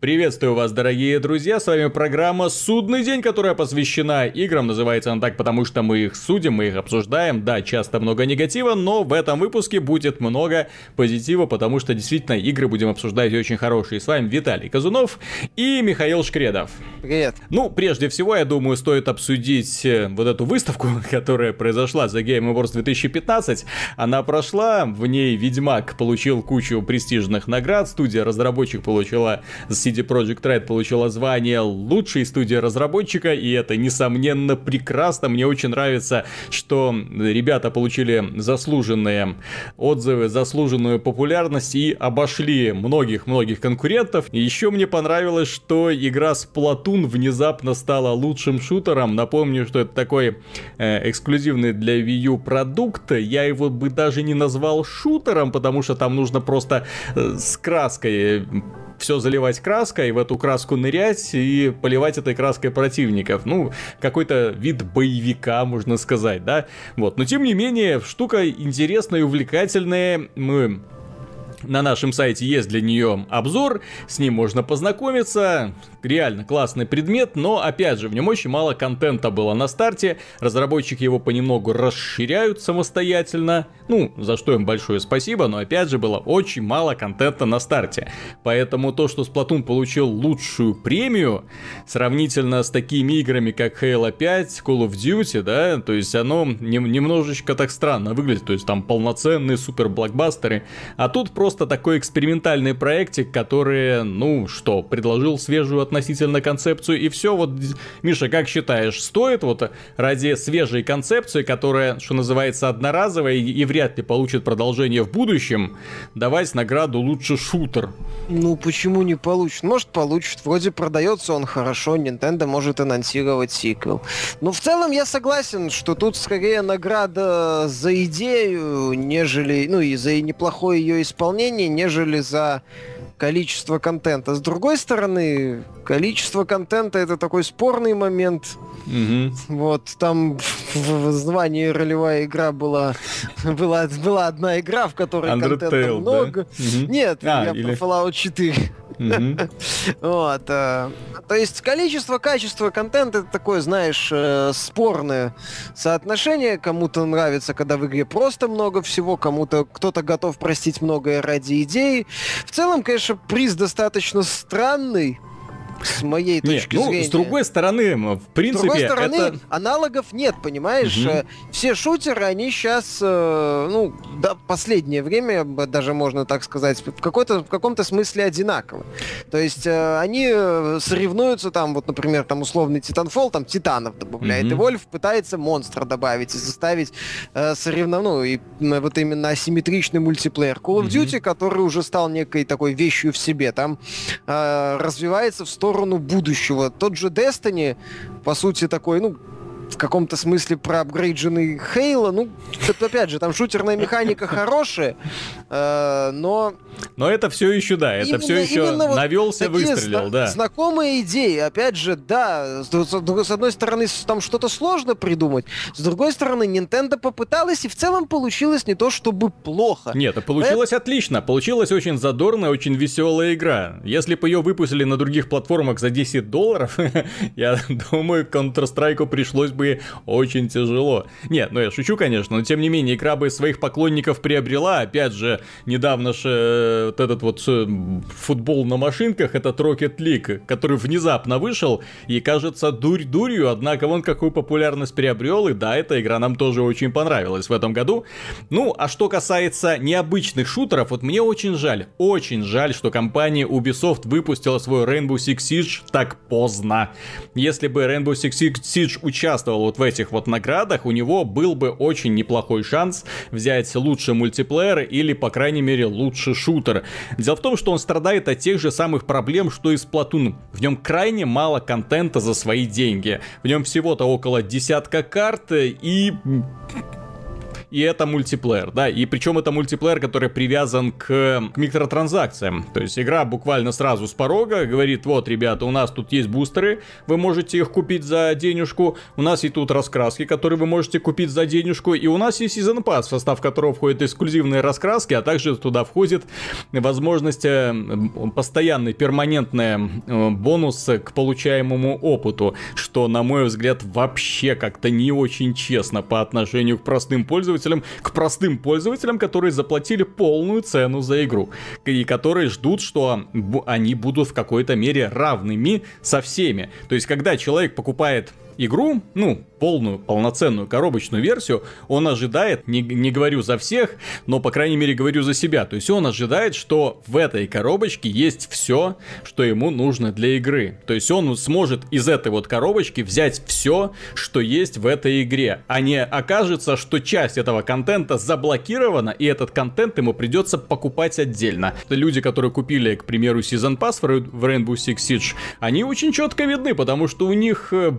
Приветствую вас, дорогие друзья, с вами программа «Судный день», которая посвящена играм, называется она так, потому что мы их судим, мы их обсуждаем, да, часто много негатива, но в этом выпуске будет много позитива, потому что действительно игры будем обсуждать очень хорошие. С вами Виталий Казунов и Михаил Шкредов. Привет. Ну, прежде всего, я думаю, стоит обсудить э, вот эту выставку, которая произошла за Game Awards 2015. Она прошла, в ней Ведьмак получил кучу престижных наград, студия разработчик получила CD Projekt Red получила звание лучшей студии разработчика, и это, несомненно, прекрасно. Мне очень нравится, что ребята получили заслуженные отзывы, заслуженную популярность и обошли многих-многих конкурентов. И еще мне понравилось, что игра Splatoon внезапно стала лучшим шутером. Напомню, что это такой э, эксклюзивный для Wii U продукт. Я его бы даже не назвал шутером, потому что там нужно просто э, с краской все заливать краской, в эту краску нырять и поливать этой краской противников. Ну, какой-то вид боевика, можно сказать, да? Вот. Но тем не менее, штука интересная и увлекательная. Мы на нашем сайте есть для нее обзор, с ним можно познакомиться. Реально классный предмет, но опять же, в нем очень мало контента было на старте. Разработчики его понемногу расширяют самостоятельно. Ну, за что им большое спасибо, но опять же было очень мало контента на старте. Поэтому то, что Splatoon получил лучшую премию, сравнительно с такими играми, как Halo 5, Call of Duty, да, то есть оно немножечко так странно выглядит. То есть там полноценные супер блокбастеры. А тут просто такой экспериментальный проектик, который, ну что, предложил свежую относительно концепцию и все. Вот, Миша, как считаешь, стоит вот ради свежей концепции, которая, что называется, одноразовая и, и вряд ли получит продолжение в будущем, давать награду лучше шутер? Ну, почему не получит? Может, получит. Вроде продается он хорошо, Nintendo может анонсировать сиквел. Но в целом я согласен, что тут скорее награда за идею, нежели, ну и за неплохое ее исполнение, нежели за количество контента. С другой стороны, количество контента это такой спорный момент. Угу. Вот там в звании ролевая игра была, была, была одна игра, в которой Undertale, контента много. Да? Угу. Нет, а, я или... про Fallout 4. Вот. Э, то есть количество, качество контента это такое, знаешь, э, спорное соотношение. Кому-то нравится, когда в игре просто много всего, кому-то кто-то готов простить многое ради идеи. В целом, конечно, приз достаточно странный с моей точки нет, ну, зрения. С другой стороны, в принципе, с другой стороны, это... аналогов нет, понимаешь? Угу. Все шутеры, они сейчас, э, ну, до последнее время, даже можно так сказать, в, какой-то, в каком-то смысле одинаковы. То есть э, они соревнуются там, вот, например, там условный Титанфол, там титанов добавляет, угу. и Вольф пытается монстра добавить и заставить э, ну, и вот именно асимметричный мультиплеер. Call of Duty, угу. который уже стал некой такой вещью в себе, там э, развивается в сторону сторону будущего. Тот же Destiny, по сути, такой, ну, в каком-то смысле проапгрейдженный Хейла. Ну, опять же, там шутерная механика хорошая, э, но... Но это все еще, да, это именно, все еще вот навелся, выстрелил, зна- да. Знакомые идеи, опять же, да, с, с одной стороны, там что-то сложно придумать, с другой стороны, Nintendo попыталась, и в целом получилось не то чтобы плохо. Нет, а получилось это... отлично, получилась очень задорная, очень веселая игра. Если бы ее выпустили на других платформах за 10 долларов, я думаю, Counter-Strike пришлось бы бы очень тяжело. Нет, ну я шучу, конечно, но тем не менее, игра бы своих поклонников приобрела. Опять же, недавно же э, вот этот вот э, футбол на машинках, этот Rocket League, который внезапно вышел, и кажется дурь дурью, однако он какую популярность приобрел, и да, эта игра нам тоже очень понравилась в этом году. Ну, а что касается необычных шутеров, вот мне очень жаль, очень жаль, что компания Ubisoft выпустила свой Rainbow Six Siege так поздно. Если бы Rainbow Six Siege участвовал участвовал вот в этих вот наградах, у него был бы очень неплохой шанс взять лучший мультиплеер или, по крайней мере, лучший шутер. Дело в том, что он страдает от тех же самых проблем, что и Splatoon. В нем крайне мало контента за свои деньги. В нем всего-то около десятка карт и и это мультиплеер, да, и причем это мультиплеер, который привязан к, к микротранзакциям, то есть игра буквально сразу с порога говорит, вот, ребята, у нас тут есть бустеры, вы можете их купить за денежку, у нас и тут раскраски, которые вы можете купить за денежку, и у нас есть Season Pass, в состав которого входят эксклюзивные раскраски, а также туда входит возможность э, постоянный, перманентный э, бонус к получаемому опыту, что, на мой взгляд, вообще как-то не очень честно по отношению к простым пользователям, к простым пользователям, которые заплатили полную цену за игру, и которые ждут, что они будут в какой-то мере равными со всеми. То есть, когда человек покупает игру, ну, полную, полноценную коробочную версию, он ожидает, не, не говорю за всех, но, по крайней мере, говорю за себя. То есть он ожидает, что в этой коробочке есть все, что ему нужно для игры. То есть он сможет из этой вот коробочки взять все, что есть в этой игре. А не окажется, что часть этого контента заблокирована, и этот контент ему придется покупать отдельно. Люди, которые купили, к примеру, Season Pass в Rainbow Six Siege, они очень четко видны, потому что у них э,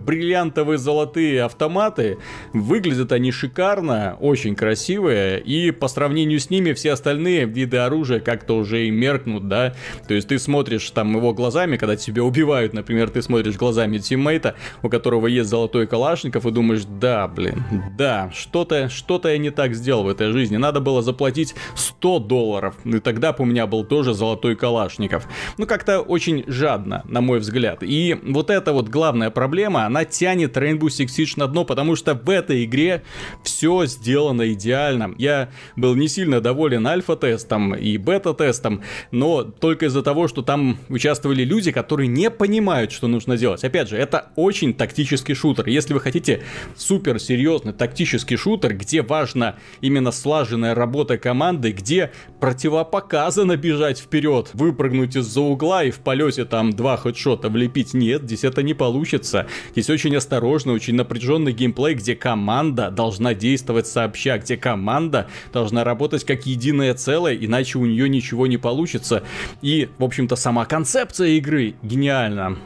бриллиантовые золотые автоматы. Выглядят они шикарно, очень красивые, и по сравнению с ними все остальные виды оружия как-то уже и меркнут, да. То есть ты смотришь там его глазами, когда тебя убивают, например, ты смотришь глазами тиммейта, у которого есть золотой калашников, и думаешь, да, блин, да, что-то что я не так сделал в этой жизни. Надо было заплатить 100 долларов, и тогда бы у меня был тоже золотой калашников. Ну, как-то очень жадно, на мой взгляд. И вот эта вот главная проблема, она тянет Rainbow Six Siege на дно, потому что в этой игре все сделано идеально. Я был не сильно доволен альфа-тестом и бета-тестом, но только из-за того, что там участвовали люди, которые не понимают, что нужно делать. Опять же, это очень тактический шутер. Если вы хотите супер серьезный тактический шутер, где важна именно слаженная работа команды, где противопоказано бежать вперед, выпрыгнуть из-за угла и в полете там два хедшота влепить, нет, здесь это не получится. Здесь очень осторожно, очень напряженный геймплей, где команда должна действовать сообща, где команда должна работать как единое целое, иначе у нее ничего не получится. И, в общем-то, сама концепция игры гениальна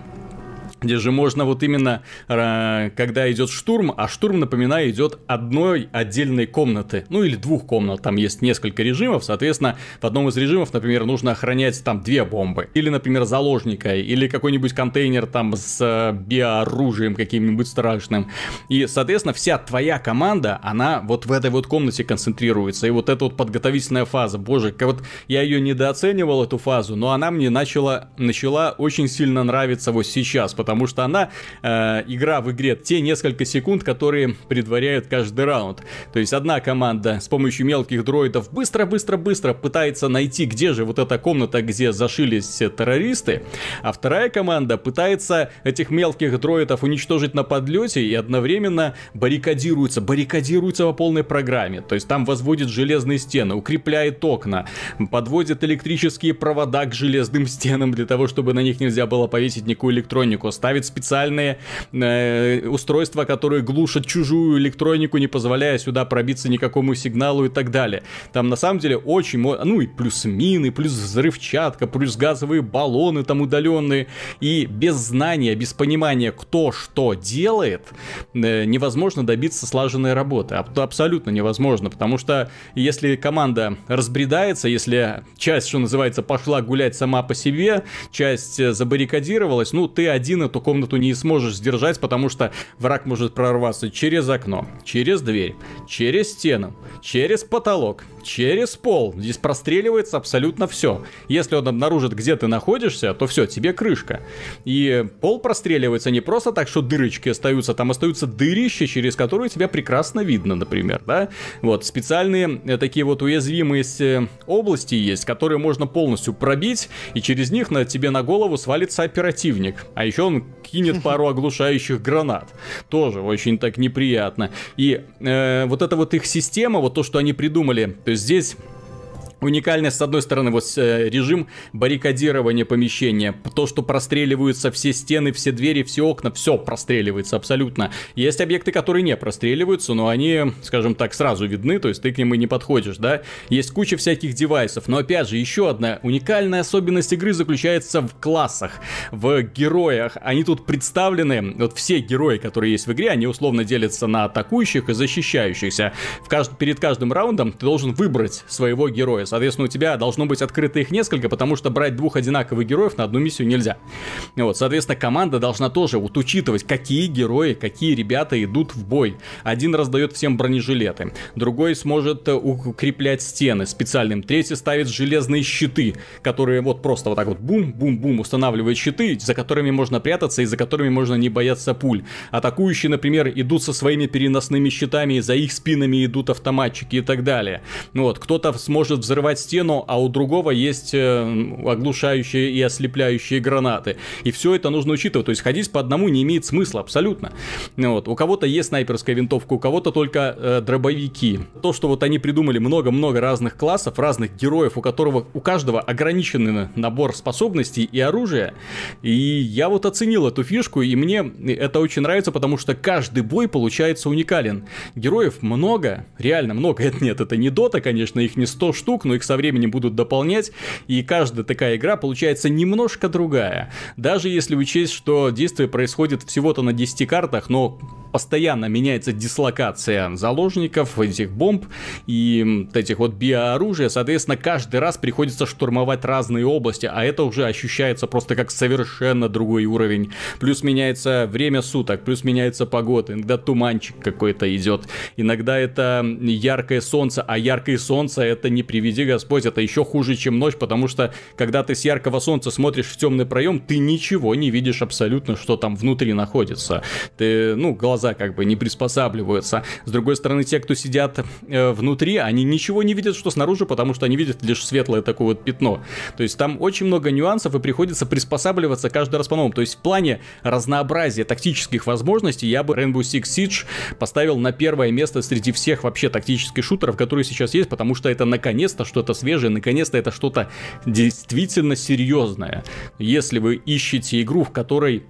где же можно вот именно, э, когда идет штурм, а штурм, напоминаю, идет одной отдельной комнаты, ну или двух комнат, там есть несколько режимов, соответственно, в одном из режимов, например, нужно охранять там две бомбы, или, например, заложника, или какой-нибудь контейнер там с э, биооружием каким-нибудь страшным, и, соответственно, вся твоя команда, она вот в этой вот комнате концентрируется, и вот эта вот подготовительная фаза, боже, как вот я ее недооценивал, эту фазу, но она мне начала, начала очень сильно нравиться вот сейчас, потому что она, э, игра в игре, те несколько секунд, которые предваряют каждый раунд. То есть одна команда с помощью мелких дроидов быстро-быстро-быстро пытается найти, где же вот эта комната, где зашились все террористы, а вторая команда пытается этих мелких дроидов уничтожить на подлете и одновременно баррикадируется, баррикадируется по полной программе. То есть там возводит железные стены, укрепляет окна, подводит электрические провода к железным стенам для того, чтобы на них нельзя было повесить никакую электронику, ставит специальные э, устройства, которые глушат чужую электронику, не позволяя сюда пробиться никакому сигналу и так далее. Там на самом деле очень, ну и плюс мины, плюс взрывчатка, плюс газовые баллоны там удаленные. И без знания, без понимания, кто что делает, э, невозможно добиться слаженной работы. Абсолютно невозможно, потому что если команда разбредается, если часть, что называется, пошла гулять сама по себе, часть э, забаррикадировалась, ну ты один эту комнату не сможешь сдержать, потому что враг может прорваться через окно, через дверь, через стену, через потолок, через пол. Здесь простреливается абсолютно все. Если он обнаружит, где ты находишься, то все, тебе крышка. И пол простреливается не просто так, что дырочки остаются, там остаются дырища, через которые тебя прекрасно видно, например, да? Вот, специальные э, такие вот уязвимые э, области есть, которые можно полностью пробить, и через них на тебе на голову свалится оперативник. А еще он кинет пару оглушающих гранат. Тоже очень так неприятно. И э, вот эта вот их система, вот то, что они придумали, то есть здесь Уникальность, с одной стороны, вот э, режим баррикадирования помещения. То, что простреливаются все стены, все двери, все окна, все простреливается абсолютно. Есть объекты, которые не простреливаются, но они, скажем так, сразу видны, то есть ты к ним и не подходишь, да. Есть куча всяких девайсов, но опять же, еще одна уникальная особенность игры заключается в классах, в героях. Они тут представлены, вот все герои, которые есть в игре, они условно делятся на атакующих и защищающихся. В кажд... Перед каждым раундом ты должен выбрать своего героя Соответственно, у тебя должно быть открыто их несколько, потому что брать двух одинаковых героев на одну миссию нельзя. Вот, соответственно, команда должна тоже вот учитывать, какие герои, какие ребята идут в бой. Один раздает всем бронежилеты, другой сможет э, укреплять стены специальным, третий ставит железные щиты, которые вот просто вот так вот бум-бум-бум устанавливает щиты, за которыми можно прятаться и за которыми можно не бояться пуль. Атакующие, например, идут со своими переносными щитами, за их спинами идут автоматчики и так далее. Вот, кто-то сможет взрывать взрывать стену, а у другого есть э, оглушающие и ослепляющие гранаты. И все это нужно учитывать. То есть ходить по одному не имеет смысла абсолютно. Вот. У кого-то есть снайперская винтовка, у кого-то только э, дробовики. То, что вот они придумали много-много разных классов, разных героев, у которого у каждого ограниченный набор способностей и оружия. И я вот оценил эту фишку, и мне это очень нравится, потому что каждый бой получается уникален. Героев много, реально много. Это нет, это не дота, конечно, их не 100 штук, но их со временем будут дополнять, и каждая такая игра получается немножко другая. Даже если учесть, что действие происходит всего-то на 10 картах, но постоянно меняется дислокация заложников, этих бомб и этих вот биооружия, соответственно, каждый раз приходится штурмовать разные области, а это уже ощущается просто как совершенно другой уровень. Плюс меняется время суток, плюс меняется погода, иногда туманчик какой-то идет, иногда это яркое солнце, а яркое солнце это не приведи Господь, это еще хуже, чем ночь, потому что когда ты с яркого солнца смотришь в темный проем, ты ничего не видишь абсолютно, что там внутри находится. Ты, ну, глаза глаза как бы не приспосабливаются. С другой стороны, те, кто сидят э, внутри, они ничего не видят, что снаружи, потому что они видят лишь светлое такое вот пятно. То есть там очень много нюансов и приходится приспосабливаться каждый раз по-новому. То есть в плане разнообразия тактических возможностей я бы Rainbow Six Siege поставил на первое место среди всех вообще тактических шутеров, которые сейчас есть, потому что это наконец-то что-то свежее, наконец-то это что-то действительно серьезное. Если вы ищете игру, в которой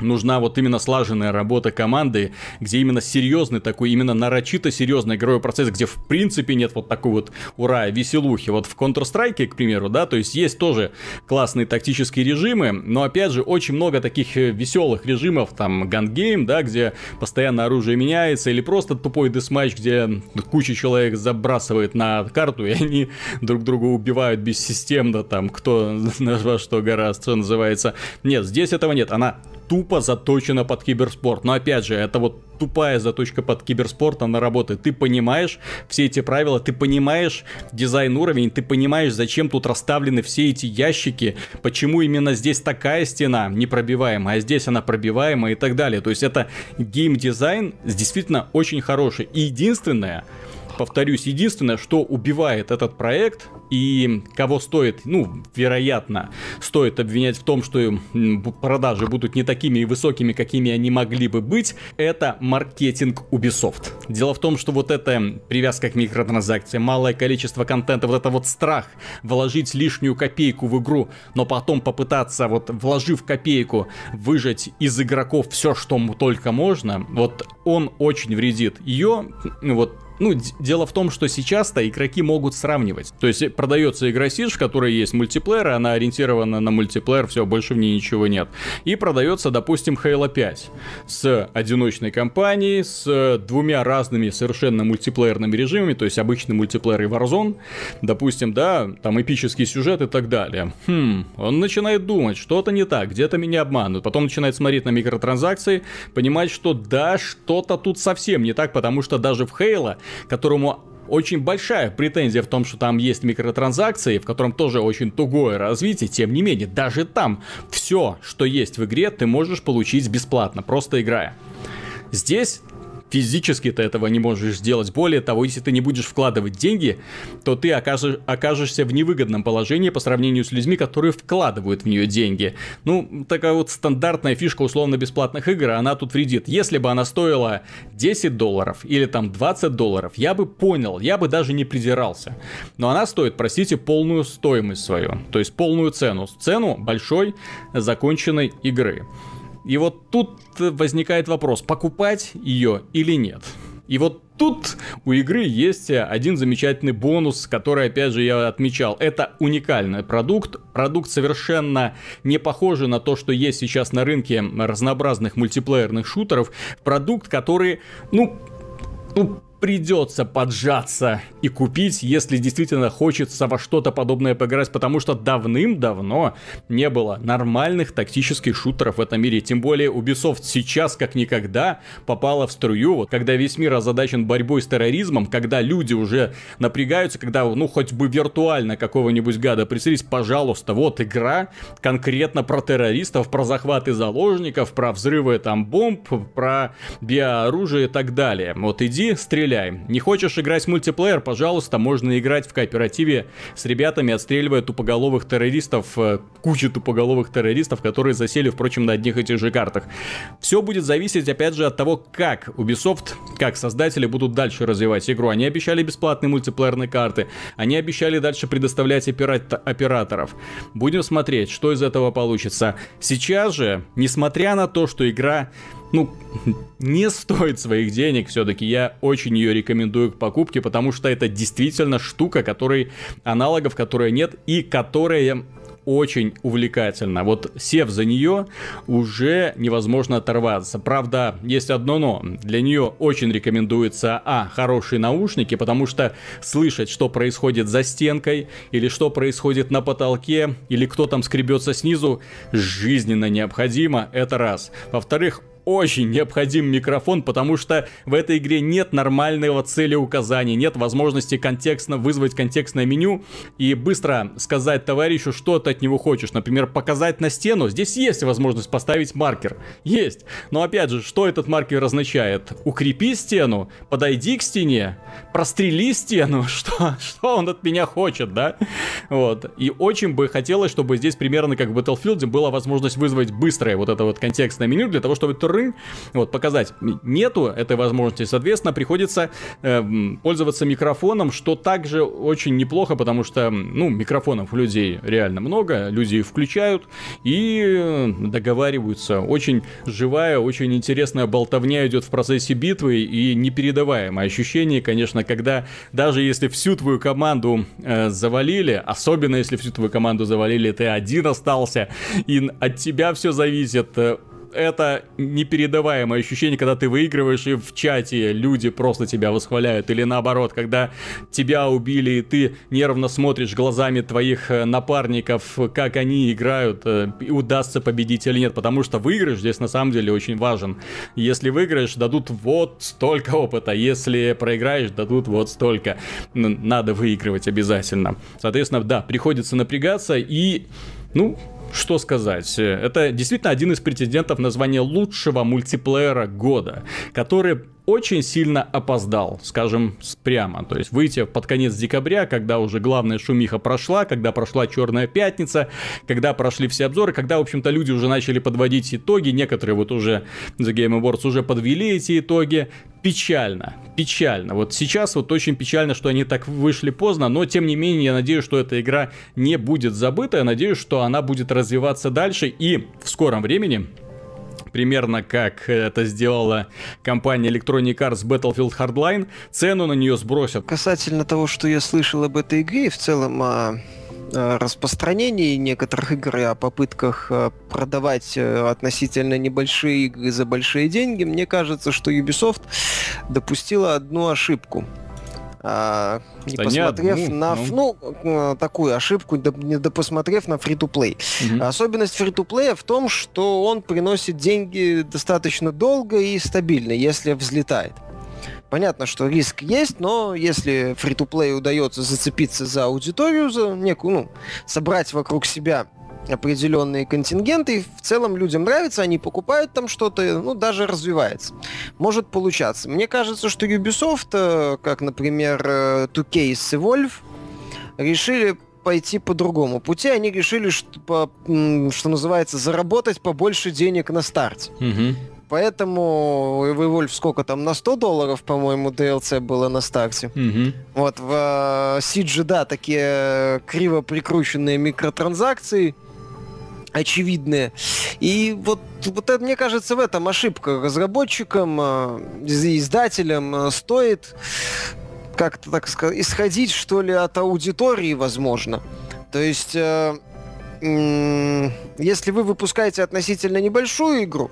нужна вот именно слаженная работа команды, где именно серьезный такой, именно нарочито серьезный игровой процесс, где в принципе нет вот такой вот ура, веселухи. Вот в Counter-Strike, к примеру, да, то есть есть тоже классные тактические режимы, но опять же очень много таких э, веселых режимов, там Gun Game, да, где постоянно оружие меняется, или просто тупой десматч, где куча человек забрасывает на карту, и они друг друга убивают бессистемно, там, кто на что гораздо, что называется. Нет, здесь этого нет, она тупо заточена под киберспорт. Но опять же, это вот тупая заточка под киберспорт, она работает. Ты понимаешь все эти правила, ты понимаешь дизайн уровень, ты понимаешь, зачем тут расставлены все эти ящики, почему именно здесь такая стена непробиваемая, а здесь она пробиваемая и так далее. То есть это геймдизайн действительно очень хороший. И единственное, повторюсь, единственное, что убивает этот проект и кого стоит, ну, вероятно, стоит обвинять в том, что продажи будут не такими высокими, какими они могли бы быть, это маркетинг Ubisoft. Дело в том, что вот эта привязка к микротранзакциям, малое количество контента, вот это вот страх вложить лишнюю копейку в игру, но потом попытаться, вот вложив копейку, выжать из игроков все, что только можно, вот он очень вредит. Ее, вот ну, дело в том, что сейчас-то игроки могут сравнивать. То есть продается игра Siege, в которой есть мультиплеер, она ориентирована на мультиплеер, все, больше в ней ничего нет. И продается, допустим, Halo 5 с одиночной кампанией, с двумя разными совершенно мультиплеерными режимами, то есть обычный мультиплеер и Warzone, допустим, да, там эпический сюжет и так далее. Хм, он начинает думать, что-то не так, где-то меня обманут. Потом начинает смотреть на микротранзакции, понимать, что да, что-то тут совсем не так, потому что даже в Halo которому очень большая претензия в том, что там есть микротранзакции, в котором тоже очень тугое развитие, тем не менее, даже там все, что есть в игре, ты можешь получить бесплатно, просто играя. Здесь физически ты этого не можешь сделать. Более того, если ты не будешь вкладывать деньги, то ты окажешь, окажешься в невыгодном положении по сравнению с людьми, которые вкладывают в нее деньги. Ну, такая вот стандартная фишка условно-бесплатных игр, она тут вредит. Если бы она стоила 10 долларов или там 20 долларов, я бы понял, я бы даже не придирался. Но она стоит, простите, полную стоимость свою, то есть полную цену. Цену большой законченной игры. И вот тут возникает вопрос, покупать ее или нет. И вот тут у игры есть один замечательный бонус, который, опять же, я отмечал. Это уникальный продукт. Продукт совершенно не похожий на то, что есть сейчас на рынке разнообразных мультиплеерных шутеров. Продукт, который, ну, ну, придется поджаться и купить, если действительно хочется во что-то подобное поиграть, потому что давным-давно не было нормальных тактических шутеров в этом мире. Тем более Ubisoft сейчас как никогда попала в струю, вот когда весь мир озадачен борьбой с терроризмом, когда люди уже напрягаются, когда, ну, хоть бы виртуально какого-нибудь гада прицелись, пожалуйста, вот игра конкретно про террористов, про захваты заложников, про взрывы там бомб, про биооружие и так далее. Вот иди, стреляй стреляй. Не хочешь играть в мультиплеер, пожалуйста, можно играть в кооперативе с ребятами, отстреливая тупоголовых террористов, э, кучу тупоголовых террористов, которые засели, впрочем, на одних и тех же картах. Все будет зависеть, опять же, от того, как Ubisoft, как создатели будут дальше развивать игру. Они обещали бесплатные мультиплеерные карты, они обещали дальше предоставлять опера- операторов. Будем смотреть, что из этого получится. Сейчас же, несмотря на то, что игра ну, не стоит своих денег все-таки. Я очень ее рекомендую к покупке, потому что это действительно штука, которой аналогов, которой нет и которая очень увлекательна. Вот сев за нее, уже невозможно оторваться. Правда, есть одно но. Для нее очень рекомендуется, а, хорошие наушники, потому что слышать, что происходит за стенкой, или что происходит на потолке, или кто там скребется снизу, жизненно необходимо, это раз. Во-вторых, очень необходим микрофон, потому что в этой игре нет нормального целеуказания, нет возможности контекстно вызвать контекстное меню и быстро сказать товарищу, что ты от него хочешь. Например, показать на стену. Здесь есть возможность поставить маркер. Есть. Но опять же, что этот маркер означает? Укрепи стену, подойди к стене, прострели стену. Что, что он от меня хочет, да? Вот. И очень бы хотелось, чтобы здесь примерно как в Battlefield была возможность вызвать быстрое вот это вот контекстное меню для того, чтобы игры, вот, показать. Нету этой возможности, соответственно, приходится э, пользоваться микрофоном, что также очень неплохо, потому что, ну, микрофонов у людей реально много, люди их включают и договариваются. Очень живая, очень интересная болтовня идет в процессе битвы и непередаваемое ощущение, конечно, когда даже если всю твою команду э, завалили, особенно если всю твою команду завалили, ты один остался, и от тебя все зависит, э, это непередаваемое ощущение, когда ты выигрываешь, и в чате люди просто тебя восхваляют. Или наоборот, когда тебя убили, и ты нервно смотришь глазами твоих э, напарников, как они играют, э, удастся победить или нет. Потому что выигрыш здесь на самом деле очень важен. Если выиграешь, дадут вот столько опыта. Если проиграешь, дадут вот столько. Надо выигрывать обязательно. Соответственно, да, приходится напрягаться и... Ну, что сказать? Это действительно один из претендентов на звание лучшего мультиплеера года, который очень сильно опоздал, скажем прямо. То есть выйти под конец декабря, когда уже главная шумиха прошла, когда прошла Черная Пятница, когда прошли все обзоры, когда, в общем-то, люди уже начали подводить итоги, некоторые вот уже The Game Awards уже подвели эти итоги. Печально, печально. Вот сейчас вот очень печально, что они так вышли поздно, но тем не менее я надеюсь, что эта игра не будет забыта, я надеюсь, что она будет развиваться дальше и в скором времени примерно как это сделала компания Electronic Arts Battlefield Hardline, цену на нее сбросят. Касательно того, что я слышал об этой игре, в целом о распространении некоторых игр и о попытках э, продавать э, относительно небольшие игры за большие деньги, мне кажется, что Ubisoft допустила одну ошибку – а, не да посмотрев не одну, на ну. ну такую ошибку, не посмотрев на. Угу. Особенность free-to-play в том, что он приносит деньги достаточно долго и стабильно, если взлетает. Понятно, что риск есть, но если free-to-play удается зацепиться за аудиторию, за некую, ну, собрать вокруг себя определенные контингенты, и в целом людям нравится, они покупают там что-то, ну, даже развивается. Может получаться. Мне кажется, что Ubisoft, э, как, например, 2K с Evolve, решили пойти по другому пути. Они решили, что, что называется, заработать побольше денег на старте. Угу. Поэтому Evolve сколько там, на 100 долларов, по-моему, DLC было на старте. Угу. Вот, в Siege, да, такие криво прикрученные микротранзакции, очевидные. И вот, вот это, мне кажется, в этом ошибка. Разработчикам, э, издателям э, стоит как-то, так сказать, исходить, что ли, от аудитории, возможно. То есть, э, если вы выпускаете относительно небольшую игру,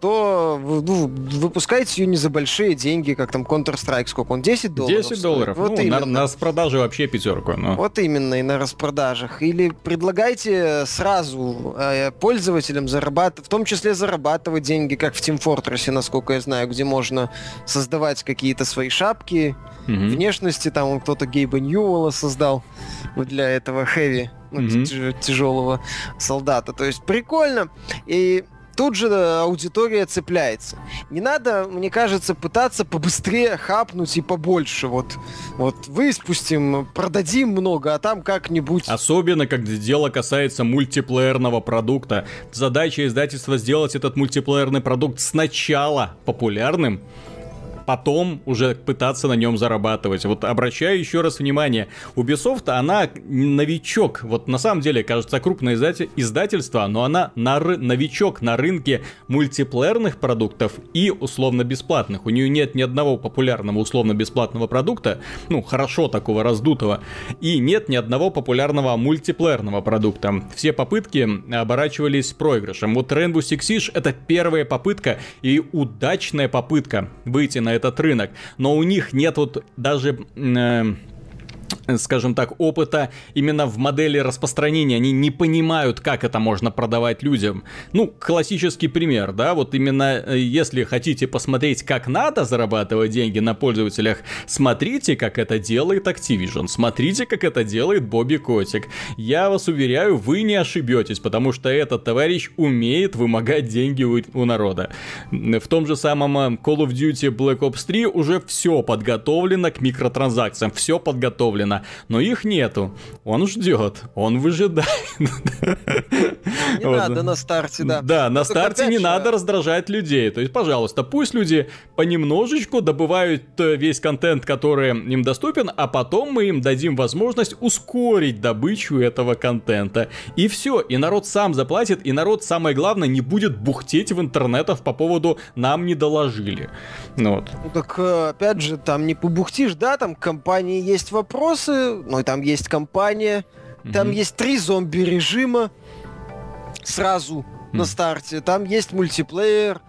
то ну, выпускаете ее не за большие деньги, как там Counter-Strike, сколько он, 10 долларов? 10 долларов, вот ну, именно. на, на распродаже вообще пятерку. Но... Вот именно, и на распродажах. Или предлагайте сразу э, пользователям зарабатывать, в том числе зарабатывать деньги, как в Team Fortress, насколько я знаю, где можно создавать какие-то свои шапки, угу. внешности, там он кто-то Гейба Ньюэлла создал вот для этого хэви, ну, mm тяжелого солдата. То есть прикольно. И тут же э, аудитория цепляется. Не надо, мне кажется, пытаться побыстрее хапнуть и побольше. Вот, вот выспустим, продадим много, а там как-нибудь... Особенно, когда дело касается мультиплеерного продукта. Задача издательства сделать этот мультиплеерный продукт сначала популярным, потом уже пытаться на нем зарабатывать. Вот обращаю еще раз внимание, Ubisoft, она новичок. Вот на самом деле, кажется, крупное издательство, но она на новичок на рынке мультиплеерных продуктов и условно-бесплатных. У нее нет ни одного популярного условно-бесплатного продукта, ну, хорошо такого раздутого, и нет ни одного популярного мультиплеерного продукта. Все попытки оборачивались проигрышем. Вот Rainbow Six Siege это первая попытка и удачная попытка выйти на этот рынок, но у них нет вот даже э, скажем так, опыта именно в модели распространения. Они не понимают, как это можно продавать людям. Ну, классический пример, да, вот именно э, если хотите посмотреть, как надо зарабатывать деньги на пользователях, смотрите, как это делает Activision, смотрите, как это делает Бобби Котик. Я вас уверяю, вы не ошибетесь, потому что этот товарищ умеет вымогать деньги у, у народа. В том же самом э, Call of Duty Black Ops 3 уже все подготовлено к микротранзакциям, все подготовлено но их нету. Он ждет, он выжидает. Не надо на старте, да. Да, на старте не надо раздражать людей. То есть, пожалуйста, пусть люди понемножечку добывают э, весь контент, который им доступен, а потом мы им дадим возможность ускорить добычу этого контента. И все, и народ сам заплатит, и народ, самое главное, не будет бухтеть в интернетах по поводу «нам не доложили». Ну, вот. ну так, э, опять же, там не побухтишь, да, там компании есть вопросы, ну и там есть компания, mm-hmm. там есть три зомби-режима сразу mm-hmm. на старте, там есть мультиплеер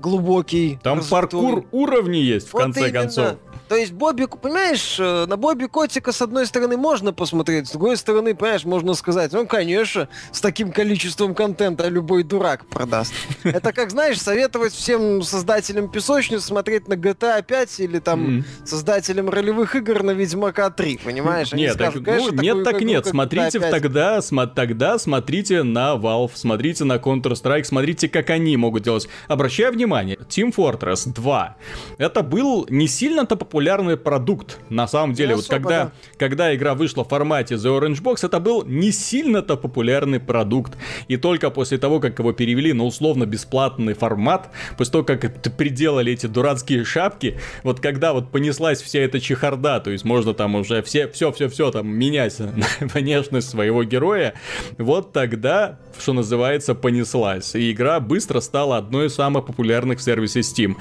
глубокий. Там паркур уровней есть, в вот конце именно. концов. То есть Бобби, понимаешь, э, на Бобби Котика с одной стороны можно посмотреть, с другой стороны, понимаешь, можно сказать, ну, конечно, с таким количеством контента любой дурак продаст. Это как, знаешь, советовать всем создателям песочниц смотреть на GTA 5 или там создателям ролевых игр на Ведьмака 3, понимаешь? нет, скажут, так, ну, нет, так нет, смотрите тогда, см, тогда смотрите на Valve, смотрите на Counter-Strike, смотрите, как они могут делать. Обращаю внимание, Team Fortress 2, это был не сильно-то популярный популярный продукт. На самом деле, не вот особо, когда, да. когда игра вышла в формате The Orange Box, это был не сильно-то популярный продукт. И только после того, как его перевели на условно-бесплатный формат, после того, как приделали эти дурацкие шапки, вот когда вот понеслась вся эта чехарда, то есть можно там уже все, все-все-все там менять внешность своего героя, вот тогда, что называется, понеслась. И игра быстро стала одной из самых популярных в сервисе Steam.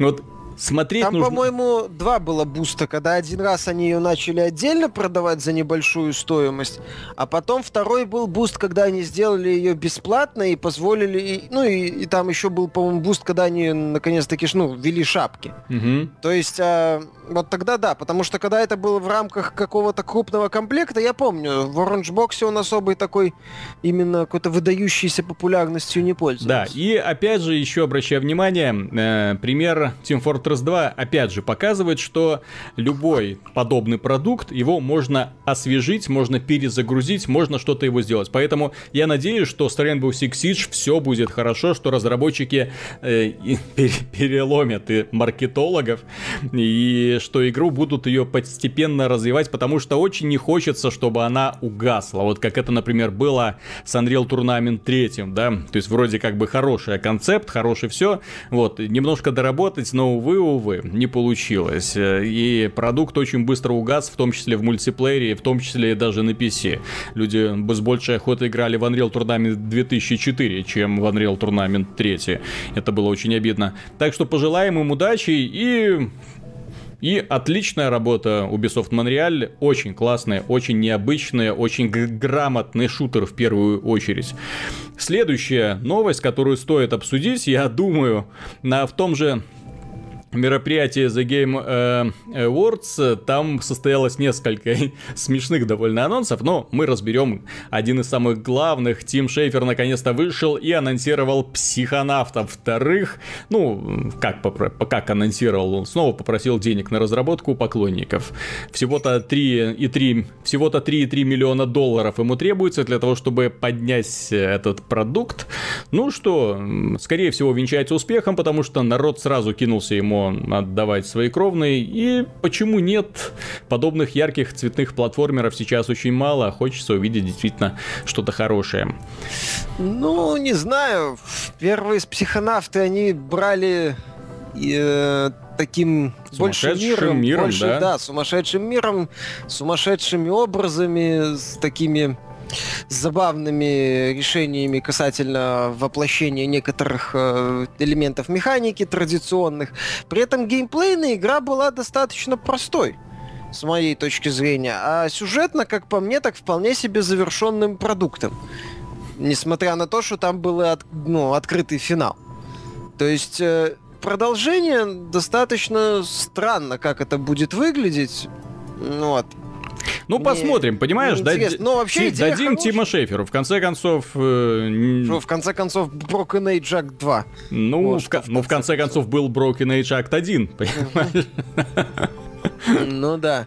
Вот смотреть Там, нужно... по-моему, два было буста, когда один раз они ее начали отдельно продавать за небольшую стоимость, а потом второй был буст, когда они сделали ее бесплатно и позволили... И, ну и, и там еще был, по-моему, буст, когда они наконец-таки, ну, ввели шапки. Угу. То есть, а, вот тогда да, потому что когда это было в рамках какого-то крупного комплекта, я помню, в Orange Box он особой такой именно какой-то выдающейся популярностью не пользовался. Да, и опять же еще обращаю внимание, э, пример Team Fortress Fortress 2, опять же, показывает, что любой подобный продукт, его можно освежить, можно перезагрузить, можно что-то его сделать. Поэтому я надеюсь, что с Rainbow Six Siege все будет хорошо, что разработчики э, переломят и маркетологов, и что игру будут ее постепенно развивать, потому что очень не хочется, чтобы она угасла. Вот как это, например, было с Unreal Tournament 3, да, то есть вроде как бы хороший концепт, хороший все, вот, немножко доработать, но, увы, увы, не получилось. И продукт очень быстро угас, в том числе в мультиплеере, в том числе даже на PC. Люди с большей охотой играли в Unreal Tournament 2004, чем в Unreal Tournament 3. Это было очень обидно. Так что пожелаем им удачи и и отличная работа Ubisoft Montreal, очень классная, очень необычная, очень грамотный шутер в первую очередь. Следующая новость, которую стоит обсудить, я думаю, на, в том же мероприятии The Game э, Awards там состоялось несколько смешных довольно анонсов, но мы разберем один из самых главных. Тим Шейфер наконец-то вышел и анонсировал психонавта вторых. Ну, как, как анонсировал, он снова попросил денег на разработку у поклонников. Всего-то 3,3 всего-то 3,3 миллиона долларов ему требуется для того, чтобы поднять этот продукт. Ну что, скорее всего, венчается успехом, потому что народ сразу кинулся ему отдавать свои кровные. И почему нет подобных ярких цветных платформеров сейчас очень мало, а хочется увидеть действительно что-то хорошее. Ну, не знаю. Первые психонавты, они брали э, таким больше миром, миром больше, да? да, сумасшедшим миром, сумасшедшими образами, с такими забавными решениями касательно воплощения некоторых э, элементов механики традиционных. При этом геймплейная игра была достаточно простой с моей точки зрения, а сюжетно, как по мне, так вполне себе завершенным продуктом. Несмотря на то, что там был от, ну, открытый финал. То есть э, продолжение достаточно странно, как это будет выглядеть. Ну вот. Ну, посмотрим, понимаешь, дад... Но вообще дадим Тима Шеферу. В конце концов... Э... Что, в конце концов, Broken Age Act 2. Ну, в, в ну, в конце концов, был Broken Age Act 1, понимаешь? Ну да.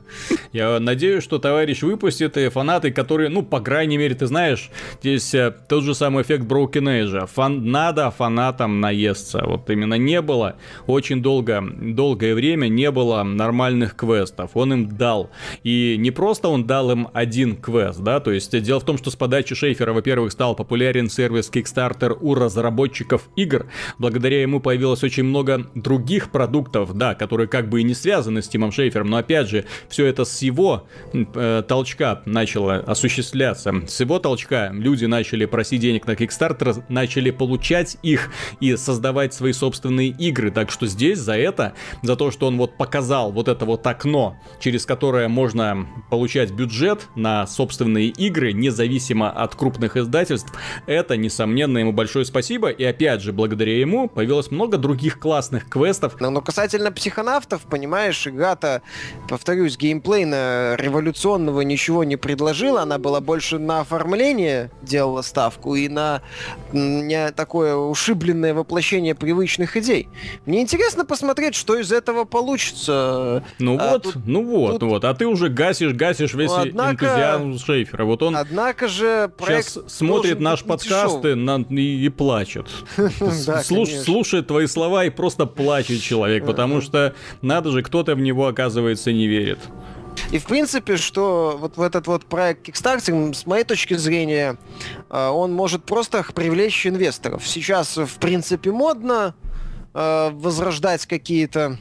Я надеюсь, что товарищ выпустит и фанаты, которые, ну, по крайней мере, ты знаешь, здесь э, тот же самый эффект Broken Age. Фан... Надо фанатам наесться. Вот именно не было очень долго, долгое время не было нормальных квестов. Он им дал. И не просто он дал им один квест, да, то есть дело в том, что с подачи Шейфера, во-первых, стал популярен сервис Kickstarter у разработчиков игр. Благодаря ему появилось очень много других продуктов, да, которые как бы и не связаны с Тимом Шейфером, но опять же, все это с его э, толчка начало осуществляться. С его толчка люди начали просить денег на Kickstarter, начали получать их и создавать свои собственные игры. Так что здесь за это, за то, что он вот показал вот это вот окно, через которое можно получать бюджет на собственные игры, независимо от крупных издательств, это, несомненно, ему большое спасибо. И опять же, благодаря ему появилось много других классных квестов. Но, но касательно психонавтов, понимаешь, игра-то повторюсь, геймплейно революционного ничего не предложила, она была больше на оформление делала ставку и на не такое ушибленное воплощение привычных идей. Мне интересно посмотреть, что из этого получится. Ну а, вот, тут, ну вот, тут... вот, а ты уже гасишь, гасишь весь ну, однако, энтузиазм Шейфера. Вот он однако же сейчас смотрит наш подкасты на, и, и плачет. Слушает твои слова и просто плачет человек, потому что надо же, кто-то в него оказывается не верит. И в принципе, что вот в этот вот проект Kickstarter, с моей точки зрения, э, он может просто привлечь инвесторов. Сейчас, в принципе, модно э, возрождать какие-то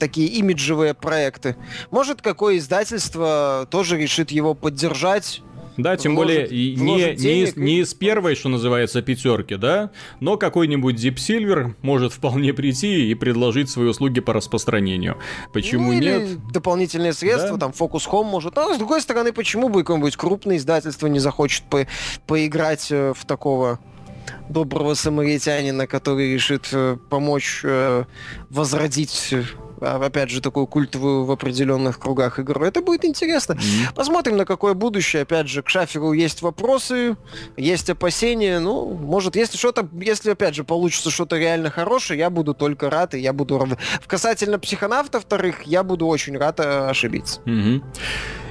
такие имиджевые проекты. Может, какое издательство тоже решит его поддержать да, тем вложит, более не, не, из, не из первой, что называется, пятерки, да, но какой-нибудь Deep Silver может вполне прийти и предложить свои услуги по распространению. Почему ну, нет? дополнительные средства, да? там Focus Home может. Но, с другой стороны, почему бы какое-нибудь крупное издательство не захочет по поиграть э, в такого доброго самаритянина, который решит э, помочь э, возродить а, опять же, такую культовую в определенных кругах игру. Это будет интересно. Mm-hmm. Посмотрим, на какое будущее. Опять же, к Шаферу есть вопросы, есть опасения. Ну, может, если что-то, если, опять же, получится что-то реально хорошее, я буду только рад, и я буду... В касательно психонавта вторых, я буду очень рад э, ошибиться. Mm-hmm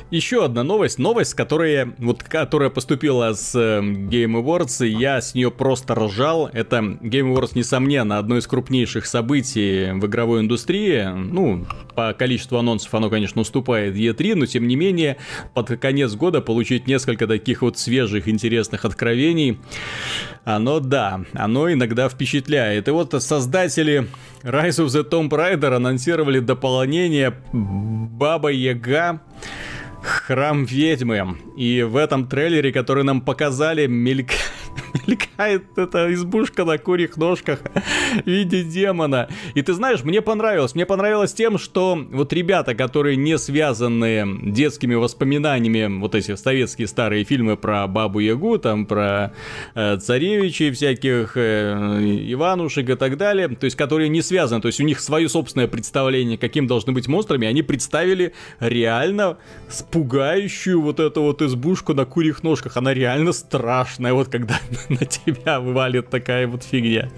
еще одна новость, новость, которая, вот, которая поступила с э, Game Awards, и я с нее просто ржал. Это Game Awards, несомненно, одно из крупнейших событий в игровой индустрии. Ну, по количеству анонсов оно, конечно, уступает E3, но тем не менее, под конец года получить несколько таких вот свежих, интересных откровений, оно, да, оно иногда впечатляет. И вот создатели Rise of the Tomb Raider анонсировали дополнение Баба Яга Храм ведьмы. И в этом трейлере, который нам показали, мельк... мелькает эта избушка на курьих ножках в виде демона. И ты знаешь, мне понравилось. Мне понравилось тем, что вот ребята, которые не связаны детскими воспоминаниями, вот эти советские старые фильмы про Бабу Ягу, там про э, царевичей всяких, э, Иванушек и так далее, то есть которые не связаны, то есть у них свое собственное представление, каким должны быть монстрами, они представили реально пугающую вот эту вот избушку на курьих ножках. Она реально страшная, вот когда на тебя вывалит такая вот фигня.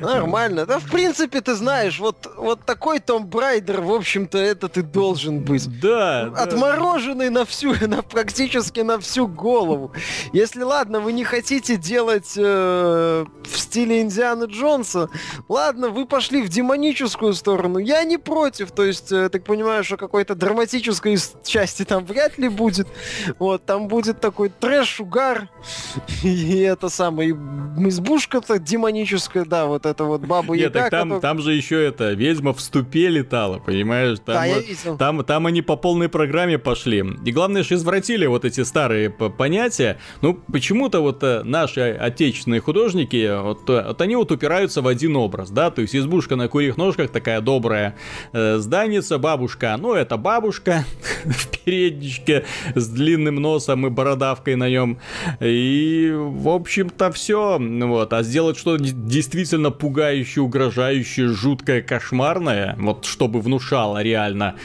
Нормально. Да, в принципе, ты знаешь, вот, вот такой Том Брайдер, в общем-то, это ты должен быть. Да. Отмороженный да. на всю, на практически на всю голову. Если, ладно, вы не хотите делать э, в стиле Индиана Джонса, ладно, вы пошли в демоническую сторону. Я не против. То есть, э, так понимаю, что какой-то драматической части там вряд ли будет. Вот, там будет такой трэш, угар. И это самое, избушка-то демоническая, да, вот это вот баба Нет, так там, там же еще это, ведьма в ступе летала, понимаешь? Там, да, вот, я видел. Там, там они по полной программе пошли. И главное, что извратили вот эти старые понятия. Ну, почему-то вот э, наши отечественные художники, вот, э, вот они вот упираются в один образ, да, то есть избушка на курьих ножках, такая добрая э, зданица, бабушка, ну, это бабушка в передничке с длинным носом и бородавкой на нем. И, в общем-то, все. Вот. А сделать что-то действительно пугающее, угрожающее, жуткое, кошмарное, вот чтобы внушало реально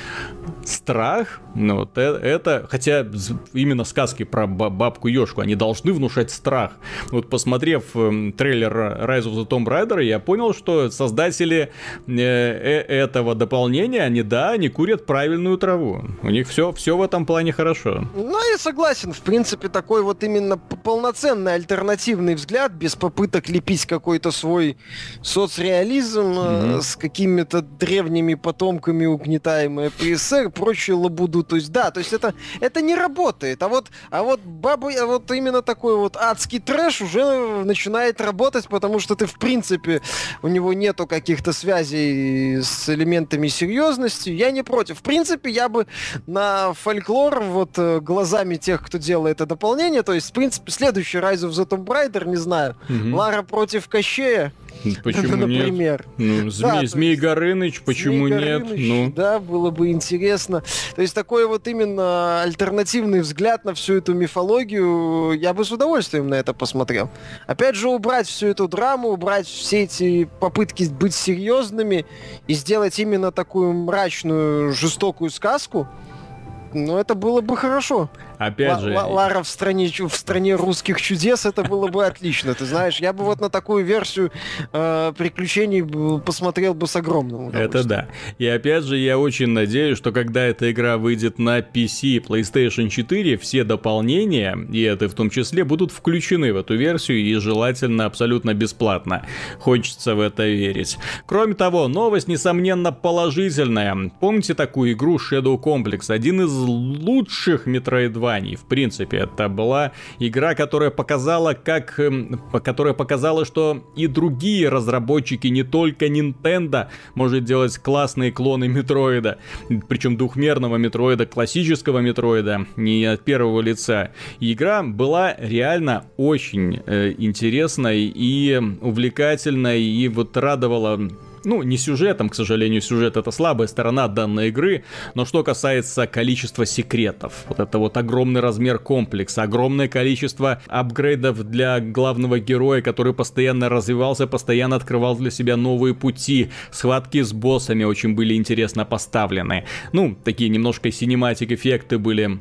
страх, ну, вот это, это, хотя именно сказки про бабку Ёшку, они должны внушать страх. Вот посмотрев э, трейлер Rise of the Tomb Raider, я понял, что создатели э, э, этого дополнения, они, да, они курят правильную траву. У них все, все в этом плане хорошо. Ну, я согласен. В принципе, такой вот именно полноценный альтернативный взгляд, без попыток лепить какой-то свой соцреализм mm-hmm. с какими-то древними потомками угнетаемой ПСР, прочую лабуду то есть, да, то есть это, это не работает. А вот, а вот бабы, а вот именно такой вот адский трэш уже начинает работать, потому что ты, в принципе, у него нету каких-то связей с элементами серьезности. Я не против. В принципе, я бы на фольклор вот э, глазами тех, кто делает это дополнение, то есть, в принципе, следующий Rise of the Tomb Raider, не знаю, угу. Лара против Кощея, Почему Например. нет? Ну, Змей, да, Змей Горыныч, почему Змей нет? Горыныч, ну. Да, было бы интересно. То есть такой вот именно альтернативный взгляд на всю эту мифологию, я бы с удовольствием на это посмотрел. Опять же, убрать всю эту драму, убрать все эти попытки быть серьезными и сделать именно такую мрачную, жестокую сказку, ну, это было бы хорошо. Опять же... Лара в стране, в стране русских чудес, это было бы отлично. Ты знаешь, я бы вот на такую версию э, приключений посмотрел бы с огромным Это да. И опять же, я очень надеюсь, что когда эта игра выйдет на PC и PlayStation 4, все дополнения, и это в том числе, будут включены в эту версию и желательно абсолютно бесплатно. Хочется в это верить. Кроме того, новость, несомненно, положительная. Помните такую игру Shadow Complex? Один из лучших Metroid Metroidvania. В принципе, это была игра, которая показала, как, эм, которая показала, что и другие разработчики, не только Nintendo, может делать классные клоны Метроида, причем двухмерного Метроида, классического Метроида, не от первого лица. Игра была реально очень э, интересной и увлекательной, и вот радовала ну, не сюжетом, к сожалению, сюжет это слабая сторона данной игры, но что касается количества секретов, вот это вот огромный размер комплекса, огромное количество апгрейдов для главного героя, который постоянно развивался, постоянно открывал для себя новые пути, схватки с боссами очень были интересно поставлены. Ну, такие немножко синематик эффекты были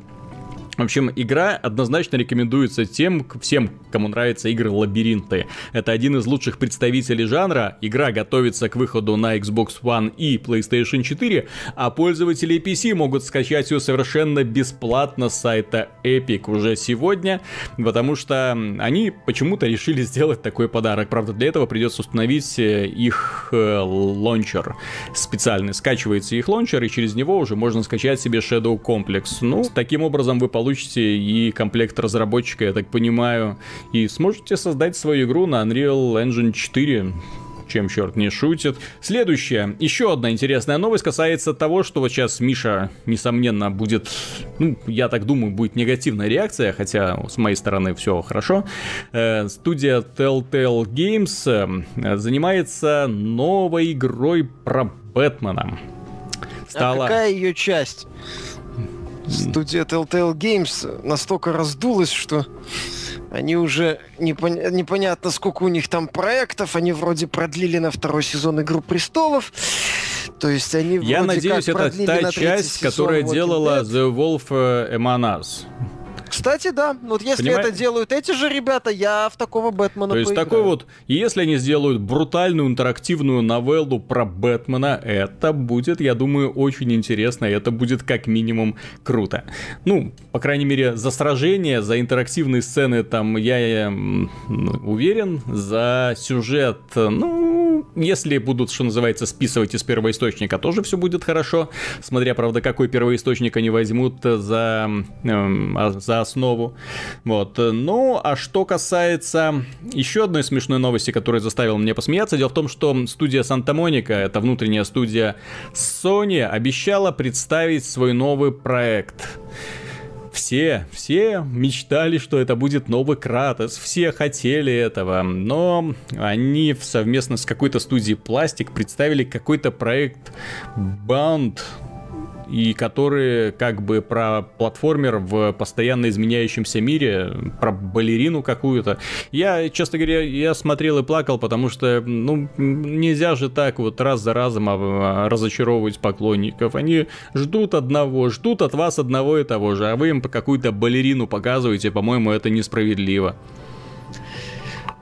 в общем, игра однозначно рекомендуется тем, всем, кому нравятся игры лабиринты. Это один из лучших представителей жанра. Игра готовится к выходу на Xbox One и PlayStation 4, а пользователи PC могут скачать ее совершенно бесплатно с сайта Epic уже сегодня, потому что они почему-то решили сделать такой подарок. Правда, для этого придется установить э, их э, лончер специальный. Скачивается их лончер, и через него уже можно скачать себе Shadow Complex. Ну, таким образом вы получите получите и комплект разработчика, я так понимаю, и сможете создать свою игру на Unreal Engine 4 чем черт не шутит. Следующая, еще одна интересная новость касается того, что вот сейчас Миша, несомненно, будет, ну, я так думаю, будет негативная реакция, хотя с моей стороны все хорошо. Э, студия Telltale Games э, занимается новой игрой про Бэтмена. Стала... А какая ее часть? Студия Telltale Games настолько раздулась, что они уже непон... непонятно, сколько у них там проектов. Они вроде продлили на второй сезон Игру престолов. То есть они Я надеюсь, это та часть, которая делала The Wolf Among Us. Кстати, да. Вот если Понимаете? это делают эти же ребята, я в такого Бэтмена То есть поиграю. такой вот, если они сделают брутальную интерактивную новеллу про Бэтмена, это будет, я думаю, очень интересно, и это будет как минимум круто. Ну, по крайней мере, за сражение, за интерактивные сцены там я, я уверен, за сюжет, ну, если будут, что называется, списывать из первоисточника, тоже все будет хорошо. Смотря, правда, какой первоисточник они возьмут за, э, за основу. Вот. Ну, а что касается еще одной смешной новости, которая заставила меня посмеяться, дело в том, что студия Санта-Моника, это внутренняя студия Sony, обещала представить свой новый проект. Все, все мечтали, что это будет новый Кратос, все хотели этого, но они совместно с какой-то студией Пластик представили какой-то проект Bound, и которые как бы про платформер в постоянно изменяющемся мире, про балерину какую-то. Я, честно говоря, я смотрел и плакал, потому что, ну, нельзя же так вот раз за разом а, разочаровывать поклонников. Они ждут одного, ждут от вас одного и того же, а вы им по какую-то балерину показываете, по-моему, это несправедливо.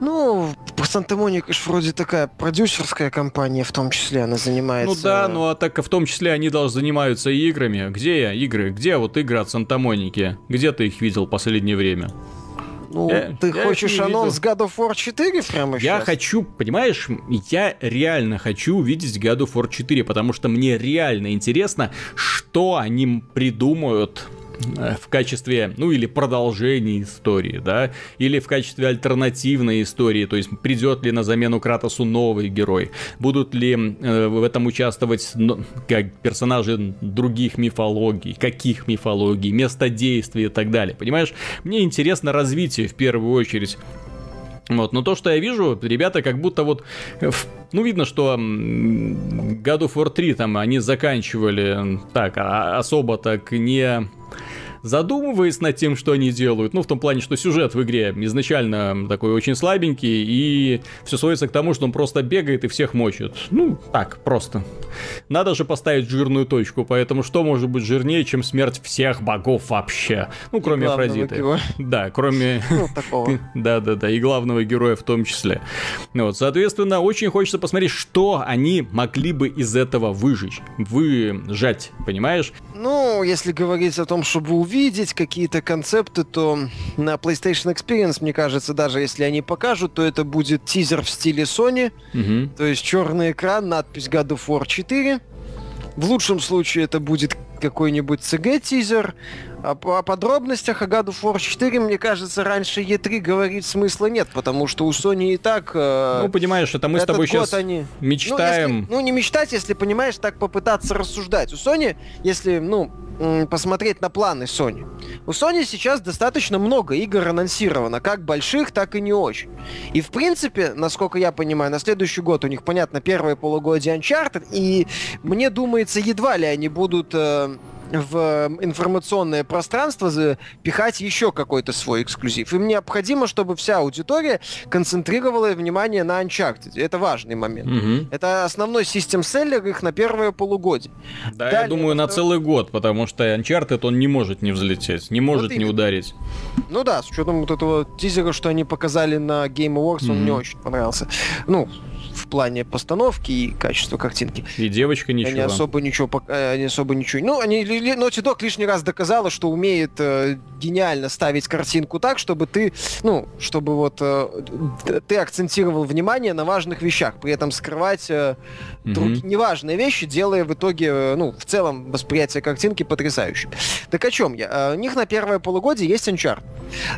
Ну, Санта-Моника же вроде такая продюсерская компания, в том числе она занимается... Ну да, ну а так в том числе они даже занимаются и играми. Где я? Игры? Где вот игры от Санта-Моники? Где ты их видел в последнее время? Ну, я, ты я хочешь анонс God of War 4 прямо Я сейчас? хочу, понимаешь, я реально хочу увидеть God of War 4, потому что мне реально интересно, что они придумают в качестве, ну или продолжения истории, да, или в качестве альтернативной истории, то есть придет ли на замену Кратосу новый герой, будут ли э, в этом участвовать ну, как персонажи других мифологий, каких мифологий, место действия и так далее, понимаешь? Мне интересно развитие в первую очередь. Вот, но то, что я вижу, ребята как будто вот, ну, видно, что God of War 3 там они заканчивали так, а особо так не задумываясь над тем, что они делают. Ну, в том плане, что сюжет в игре изначально такой очень слабенький, и все сводится к тому, что он просто бегает и всех мочит. Ну, так, просто. Надо же поставить жирную точку, поэтому что может быть жирнее, чем смерть всех богов вообще? Ну, кроме Афродиты. Да, кроме... Ну, такого. Да-да-да, и главного героя в том числе. Вот, соответственно, очень хочется посмотреть, что они могли бы из этого выжечь, выжать, понимаешь? Ну, если говорить о том, чтобы увидеть увидеть какие-то концепты, то на PlayStation Experience, мне кажется, даже если они покажут, то это будет тизер в стиле Sony. Угу. То есть черный экран, надпись God of War 4. В лучшем случае это будет какой-нибудь CG-тизер. А о подробностях о God of War 4, мне кажется, раньше E3 говорить смысла нет, потому что у Sony и так... Э, ну, понимаешь, это мы с тобой сейчас они... мечтаем. Ну, если, ну, не мечтать, если, понимаешь, так попытаться рассуждать. У Sony, если, ну, посмотреть на планы Sony. У Sony сейчас достаточно много игр анонсировано, как больших, так и не очень. И, в принципе, насколько я понимаю, на следующий год у них, понятно, первое полугодие Uncharted, и мне думается, едва ли они будут э, в информационное пространство пихать еще какой-то свой эксклюзив. Им необходимо, чтобы вся аудитория концентрировала внимание на Uncharted. Это важный момент. Угу. Это основной систем-селлер их на первое полугодие. Да, Далее, я думаю, на целый год, потому что Uncharted, он не может не взлететь, не может вот не ударить. Ну да, с учетом вот этого тизера, что они показали на Game Awards, он mm мне очень понравился. Ну, в плане постановки и качества картинки. И девочка ничего. Они особо ничего, э, они особо ничего. Ну, они Naughty Dog лишний раз доказала, что умеет э, гениально ставить картинку так, чтобы ты, ну, чтобы вот э, ты акцентировал внимание на важных вещах, при этом скрывать э, mm-hmm. друг, неважные вещи, делая в итоге, э, ну, в целом восприятие картинки потрясающим. Так о чем я? Э, у них на первое полугодие есть Uncharted.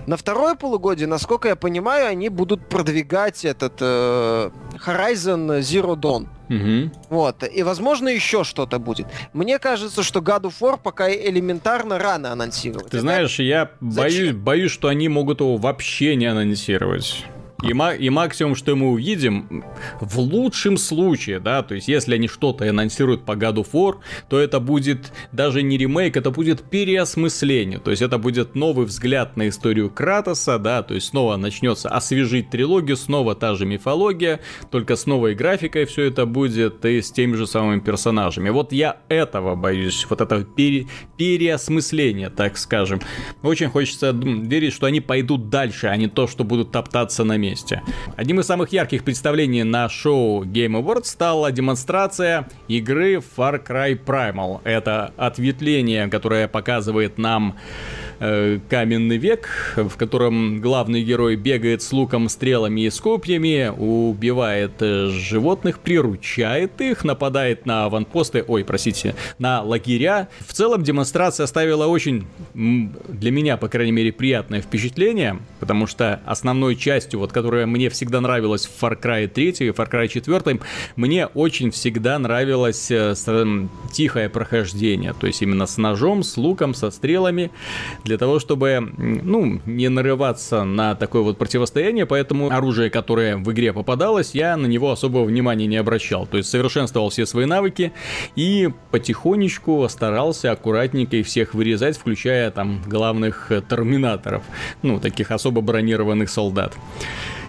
На второе полугодие, насколько я понимаю, они будут продвигать этот э, Horizon Zero Dawn. Угу. Вот. И, возможно, еще что-то будет. Мне кажется, что God of War пока элементарно рано анонсировать. Ты знаешь, я боюсь, боюсь, что они могут его вообще не анонсировать. И, и максимум, что мы увидим, в лучшем случае, да, то есть если они что-то анонсируют по of War, то это будет даже не ремейк, это будет переосмысление. То есть это будет новый взгляд на историю Кратоса, да, то есть снова начнется освежить трилогию, снова та же мифология, только с новой графикой все это будет и с теми же самыми персонажами. Вот я этого боюсь, вот этого пере, переосмысления, так скажем. Очень хочется верить, что они пойдут дальше, а не то, что будут топтаться на месте месте. Одним из самых ярких представлений на шоу Game Awards стала демонстрация игры Far Cry Primal. Это ответвление, которое показывает нам э, каменный век, в котором главный герой бегает с луком, стрелами и с копьями, убивает э, животных, приручает их, нападает на аванпосты, ой, простите, на лагеря. В целом демонстрация оставила очень, для меня, по крайней мере, приятное впечатление, потому что основной частью, вот, которая мне всегда нравилась в Far Cry 3 и Far Cry 4, мне очень всегда нравилось э, тихое прохождение, то есть именно с ножом, с луком, со стрелами для того, чтобы, ну, не нарываться на такое вот противостояние, поэтому оружие, которое в игре попадалось, я на него особого внимания не обращал. То есть совершенствовал все свои навыки и потихонечку старался аккуратненько их всех вырезать, включая там главных э, терминаторов, ну, таких особо бронированных солдат.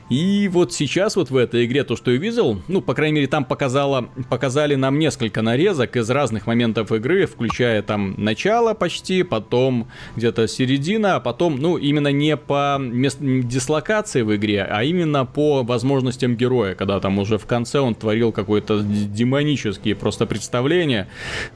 И вот сейчас вот в этой игре то, что я видел, ну, по крайней мере, там показало, показали нам несколько нарезок из разных моментов игры, включая там начало почти, потом где-то середина, а потом, ну, именно не по мест... дислокации в игре, а именно по возможностям героя, когда там уже в конце он творил какое-то демонические просто представления,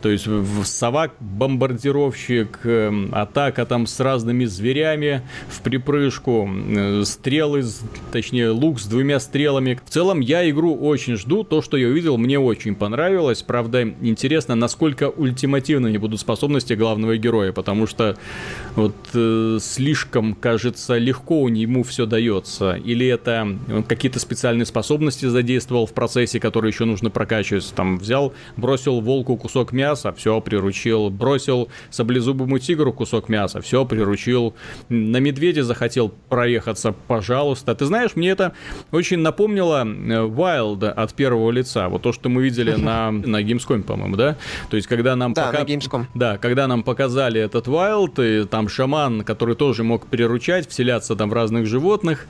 то есть совак, бомбардировщик, эм, атака там с разными зверями в припрыжку, э, стрелы, точнее точнее лук с двумя стрелами. В целом я игру очень жду, то, что я увидел, мне очень понравилось. Правда, интересно, насколько ультимативными будут способности главного героя, потому что вот э, слишком, кажется, легко у ему все дается. Или это он какие-то специальные способности задействовал в процессе, которые еще нужно прокачивать. Там взял, бросил волку кусок мяса, все, приручил. Бросил саблезубому тигру кусок мяса, все, приручил. На медведя захотел проехаться, пожалуйста. Ты знаешь, мне это очень напомнило э, Wild от первого лица. Вот то, что мы видели на, на Gamescom, по-моему, да? То есть, когда нам... Да, пока... на Gamescom. Да, когда нам показали этот Wild, и там шаман, который тоже мог приручать, вселяться там в разных животных,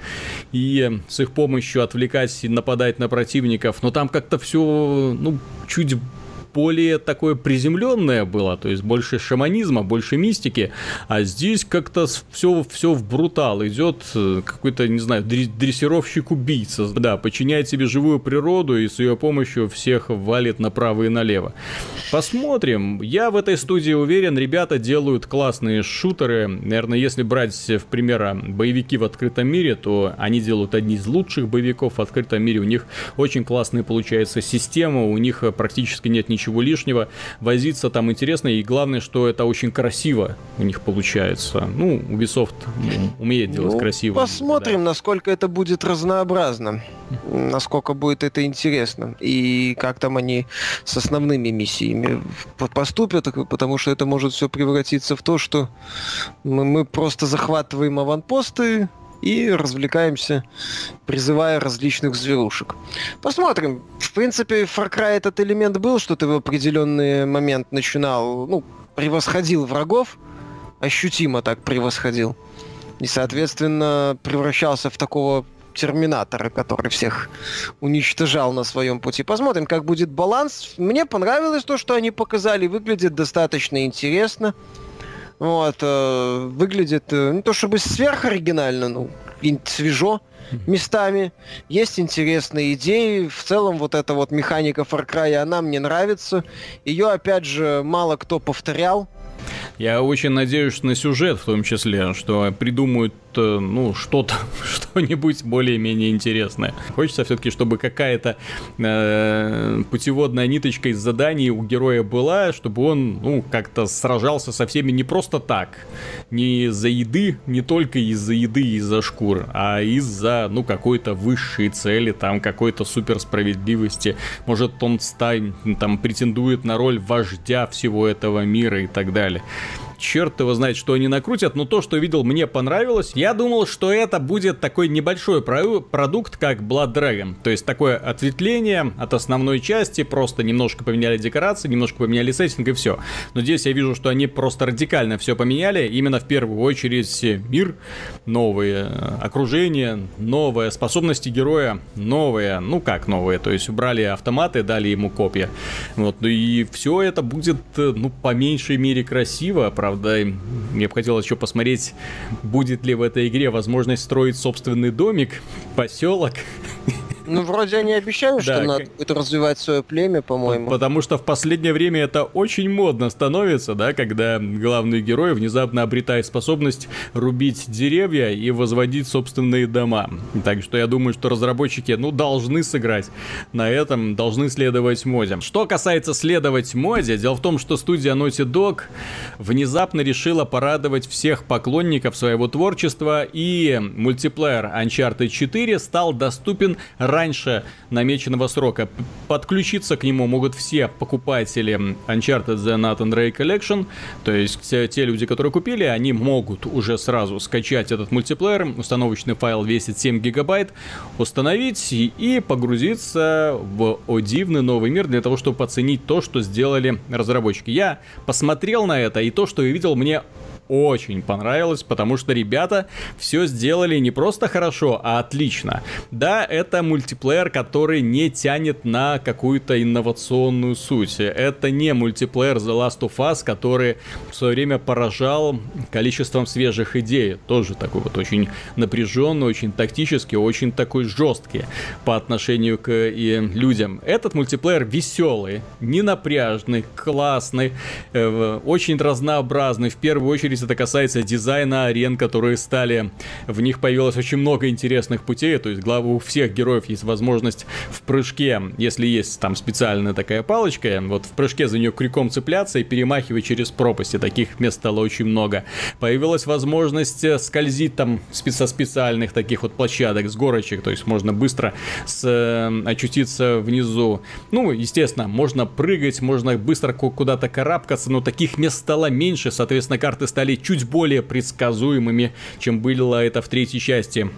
и с их помощью отвлекать и нападать на противников, но там как-то все, ну, чуть более такое приземленное было, то есть больше шаманизма, больше мистики, а здесь как-то все, все в брутал идет э, какой-то, не знаю, дрессировщик-убийца, да, подчиняет себе живую природу и с ее помощью всех валит направо и налево. Посмотрим. Я в этой студии уверен, ребята делают классные шутеры. Наверное, если брать в пример а, боевики в открытом мире, то они делают одни из лучших боевиков в открытом мире. У них очень классная получается система, у них практически нет ничего ничего лишнего. Возиться там интересно, и главное, что это очень красиво у них получается. Ну, Ubisoft умеет делать ну, красиво. Посмотрим, да. насколько это будет разнообразно, насколько будет это интересно, и как там они с основными миссиями поступят, потому что это может все превратиться в то, что мы, мы просто захватываем аванпосты, и развлекаемся, призывая различных зверушек. Посмотрим. В принципе, в Far Cry этот элемент был, что ты в определенный момент начинал, ну, превосходил врагов, ощутимо так превосходил. И, соответственно, превращался в такого терминатора, который всех уничтожал на своем пути. Посмотрим, как будет баланс. Мне понравилось то, что они показали. Выглядит достаточно интересно. Вот, э, выглядит э, не то чтобы сверхоригинально, ну, свежо местами. Есть интересные идеи. В целом, вот эта вот механика Far Cry, она мне нравится. Ее, опять же, мало кто повторял. Я очень надеюсь на сюжет в том числе, что придумают Э, ну, что-то, что-нибудь более-менее интересное. Хочется все-таки, чтобы какая-то э, путеводная ниточка из заданий у героя была, чтобы он, ну, как-то сражался со всеми не просто так, не из-за еды, не только из-за еды и из-за шкур, а из-за, ну, какой-то высшей цели, там, какой-то суперсправедливости. Может, он стань, там, претендует на роль вождя всего этого мира и так далее Ponele. Черт его знает, что они накрутят, но то, что видел, мне понравилось. Я думал, что это будет такой небольшой про- продукт, как Blood Dragon. То есть такое ответвление от основной части, просто немножко поменяли декорации, немножко поменяли сеттинг и все. Но здесь я вижу, что они просто радикально все поменяли. Именно в первую очередь мир, новые окружения, новые способности героя, новые, ну как новые, то есть убрали автоматы, дали ему копья. Вот, и все это будет, ну, по меньшей мере красиво, правда Правда, мне бы хотелось еще посмотреть, будет ли в этой игре возможность строить собственный домик, поселок. Ну, вроде они обещают, да, что надо будет развивать свое племя, по-моему. Потому что в последнее время это очень модно становится, да, когда главный герой внезапно обретает способность рубить деревья и возводить собственные дома. Так что я думаю, что разработчики, ну, должны сыграть на этом, должны следовать моде. Что касается следовать моде, дело в том, что студия Naughty Dog внезапно решила порадовать всех поклонников своего творчества, и мультиплеер Uncharted 4 стал доступен ранее раньше намеченного срока. Подключиться к нему могут все покупатели Uncharted The Nathan Ray Collection, то есть те, те люди, которые купили, они могут уже сразу скачать этот мультиплеер, установочный файл весит 7 гигабайт, установить и погрузиться в о дивный новый мир для того, чтобы оценить то, что сделали разработчики. Я посмотрел на это, и то, что я видел, мне очень понравилось, потому что ребята все сделали не просто хорошо, а отлично. Да, это мультиплеер, который не тянет на какую-то инновационную суть. Это не мультиплеер The Last of Us, который в свое время поражал количеством свежих идей. Тоже такой вот очень напряженный, очень тактический, очень такой жесткий по отношению к и людям. Этот мультиплеер веселый, ненапряжный, классный, э, очень разнообразный. В первую очередь здесь это касается дизайна арен, которые стали... В них появилось очень много интересных путей, то есть главу у всех героев есть возможность в прыжке, если есть там специальная такая палочка, вот в прыжке за нее крюком цепляться и перемахивать через пропасти. Таких мест стало очень много. Появилась возможность э, скользить там со специальных таких вот площадок, с горочек, то есть можно быстро с, э, очутиться внизу. Ну, естественно, можно прыгать, можно быстро куда-то карабкаться, но таких мест стало меньше, соответственно, карты стали стали чуть более предсказуемыми, чем было это в третьей части.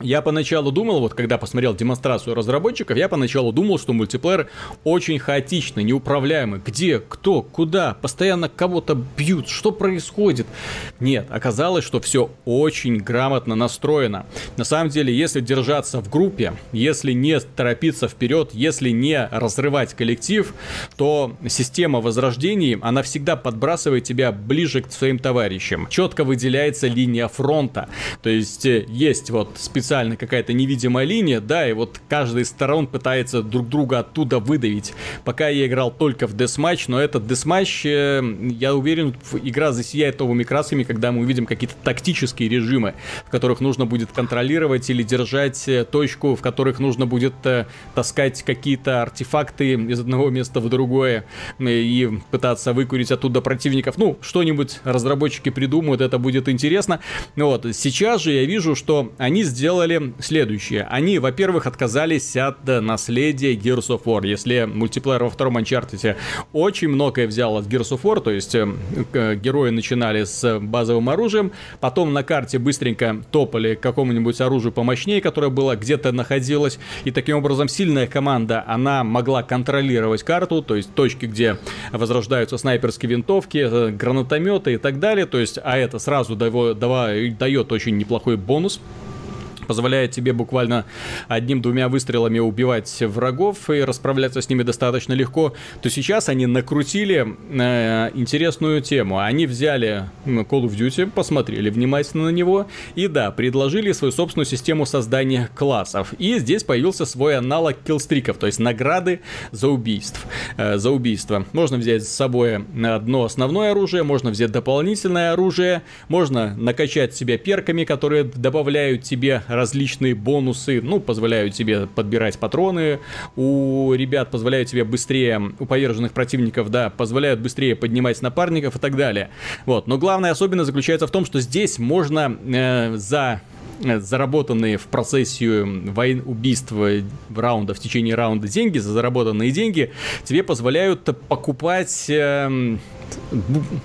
Я поначалу думал, вот когда посмотрел демонстрацию разработчиков, я поначалу думал, что мультиплеер очень хаотичный, неуправляемый. Где, кто, куда, постоянно кого-то бьют, что происходит? Нет, оказалось, что все очень грамотно настроено. На самом деле, если держаться в группе, если не торопиться вперед, если не разрывать коллектив, то система возрождений, она всегда подбрасывает тебя ближе к своим товарищам. Четко выделяется линия фронта. То есть, э, есть вот специальные специально какая-то невидимая линия, да, и вот каждый из сторон пытается друг друга оттуда выдавить. Пока я играл только в Deathmatch, но этот Deathmatch, э, я уверен, игра засияет новыми красками, когда мы увидим какие-то тактические режимы, в которых нужно будет контролировать или держать э, точку, в которых нужно будет э, таскать какие-то артефакты из одного места в другое и пытаться выкурить оттуда противников. Ну, что-нибудь разработчики придумают, это будет интересно. Вот, сейчас же я вижу, что они сделали следующее. Они, во-первых, отказались от наследия Gears of War. Если мультиплеер во втором Uncharted очень многое взял от Gears of War, то есть э, герои начинали с базовым оружием, потом на карте быстренько топали какому-нибудь оружию помощнее, которое было где-то находилось, и таким образом сильная команда, она могла контролировать карту, то есть точки, где возрождаются снайперские винтовки, э, гранатометы и так далее, то есть, а это сразу дает очень неплохой бонус позволяет тебе буквально одним-двумя выстрелами убивать врагов и расправляться с ними достаточно легко, то сейчас они накрутили э, интересную тему. Они взяли Call of Duty, посмотрели внимательно на него и да, предложили свою собственную систему создания классов. И здесь появился свой аналог киллстриков, то есть награды за убийств. Э, за убийство. Можно взять с собой одно основное оружие, можно взять дополнительное оружие, можно накачать себя перками, которые добавляют тебе различные бонусы, ну, позволяют тебе подбирать патроны, у ребят позволяют тебе быстрее, у поверженных противников, да, позволяют быстрее поднимать напарников и так далее. Вот, но главная особенность заключается в том, что здесь можно э, за э, заработанные в процессе войн, убийства раунда, в течение раунда деньги, за заработанные деньги, тебе позволяют покупать э,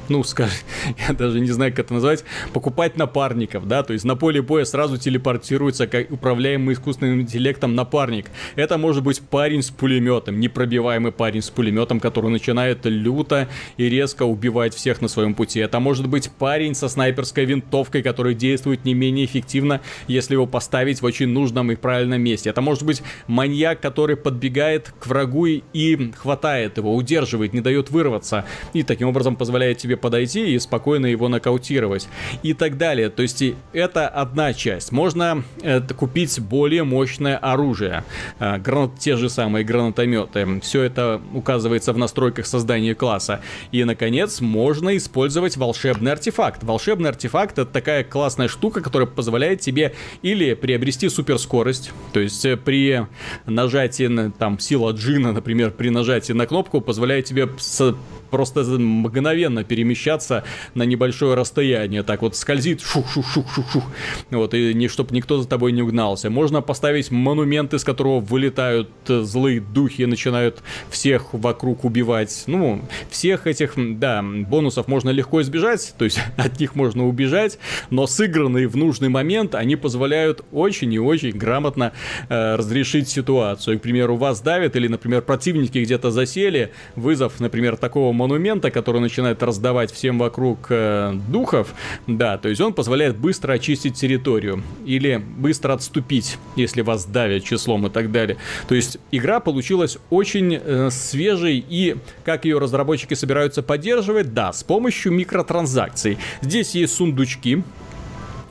ну, скажем, я даже не знаю, как это назвать, покупать напарников, да, то есть на поле боя сразу телепортируется как управляемый искусственным интеллектом напарник. Это может быть парень с пулеметом, непробиваемый парень с пулеметом, который начинает люто и резко убивать всех на своем пути. Это может быть парень со снайперской винтовкой, который действует не менее эффективно, если его поставить в очень нужном и правильном месте. Это может быть маньяк, который подбегает к врагу и хватает его, удерживает, не дает вырваться. И таким образом позволяет тебе подойти и спокойно его нокаутировать. И так далее. То есть это одна часть. Можно это, купить более мощное оружие. Э, гранат, те же самые гранатометы. Все это указывается в настройках создания класса. И, наконец, можно использовать волшебный артефакт. Волшебный артефакт это такая классная штука, которая позволяет тебе или приобрести суперскорость, то есть э, при нажатии на там сила джина, например, при нажатии на кнопку позволяет тебе просто мгновенно перемещаться на небольшое расстояние. Так вот скользит, шух-шух-шух-шух-шух. Вот, и не, чтобы никто за тобой не угнался. Можно поставить монумент, из которого вылетают э, злые духи и начинают всех вокруг убивать. Ну, всех этих, да, бонусов можно легко избежать, то есть от них можно убежать, но сыгранные в нужный момент они позволяют очень и очень грамотно э, разрешить ситуацию. К примеру, вас давят или, например, противники где-то засели, вызов, например, такого монумента, который начинает раздавать всем вокруг э, духов, да, то есть он позволяет быстро очистить территорию или быстро отступить, если вас давят числом и так далее. То есть игра получилась очень э, свежей и как ее разработчики собираются поддерживать, да, с помощью микротранзакций. Здесь есть сундучки,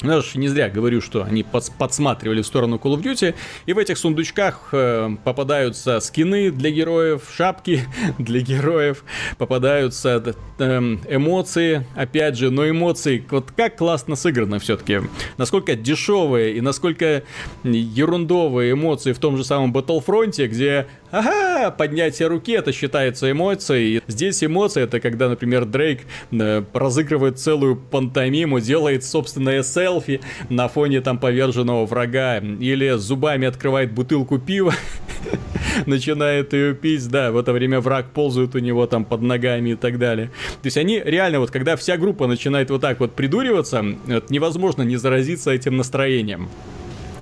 я же не зря говорю, что они подсматривали в сторону Call of Duty, и в этих сундучках э, попадаются скины для героев, шапки для героев, попадаются э, эмоции, опять же, но эмоции, вот как классно сыграно все-таки, насколько дешевые и насколько ерундовые эмоции в том же самом Battlefront, где Ага, поднятие руки это считается эмоцией. Здесь эмоция это когда, например, Дрейк э, разыгрывает целую пантомиму, делает собственное селфи на фоне там поверженного врага, или зубами открывает бутылку пива, начинает ее пить, да, в это время враг ползает у него там под ногами и так далее. То есть они реально вот, когда вся группа начинает вот так вот придуриваться, невозможно не заразиться этим настроением.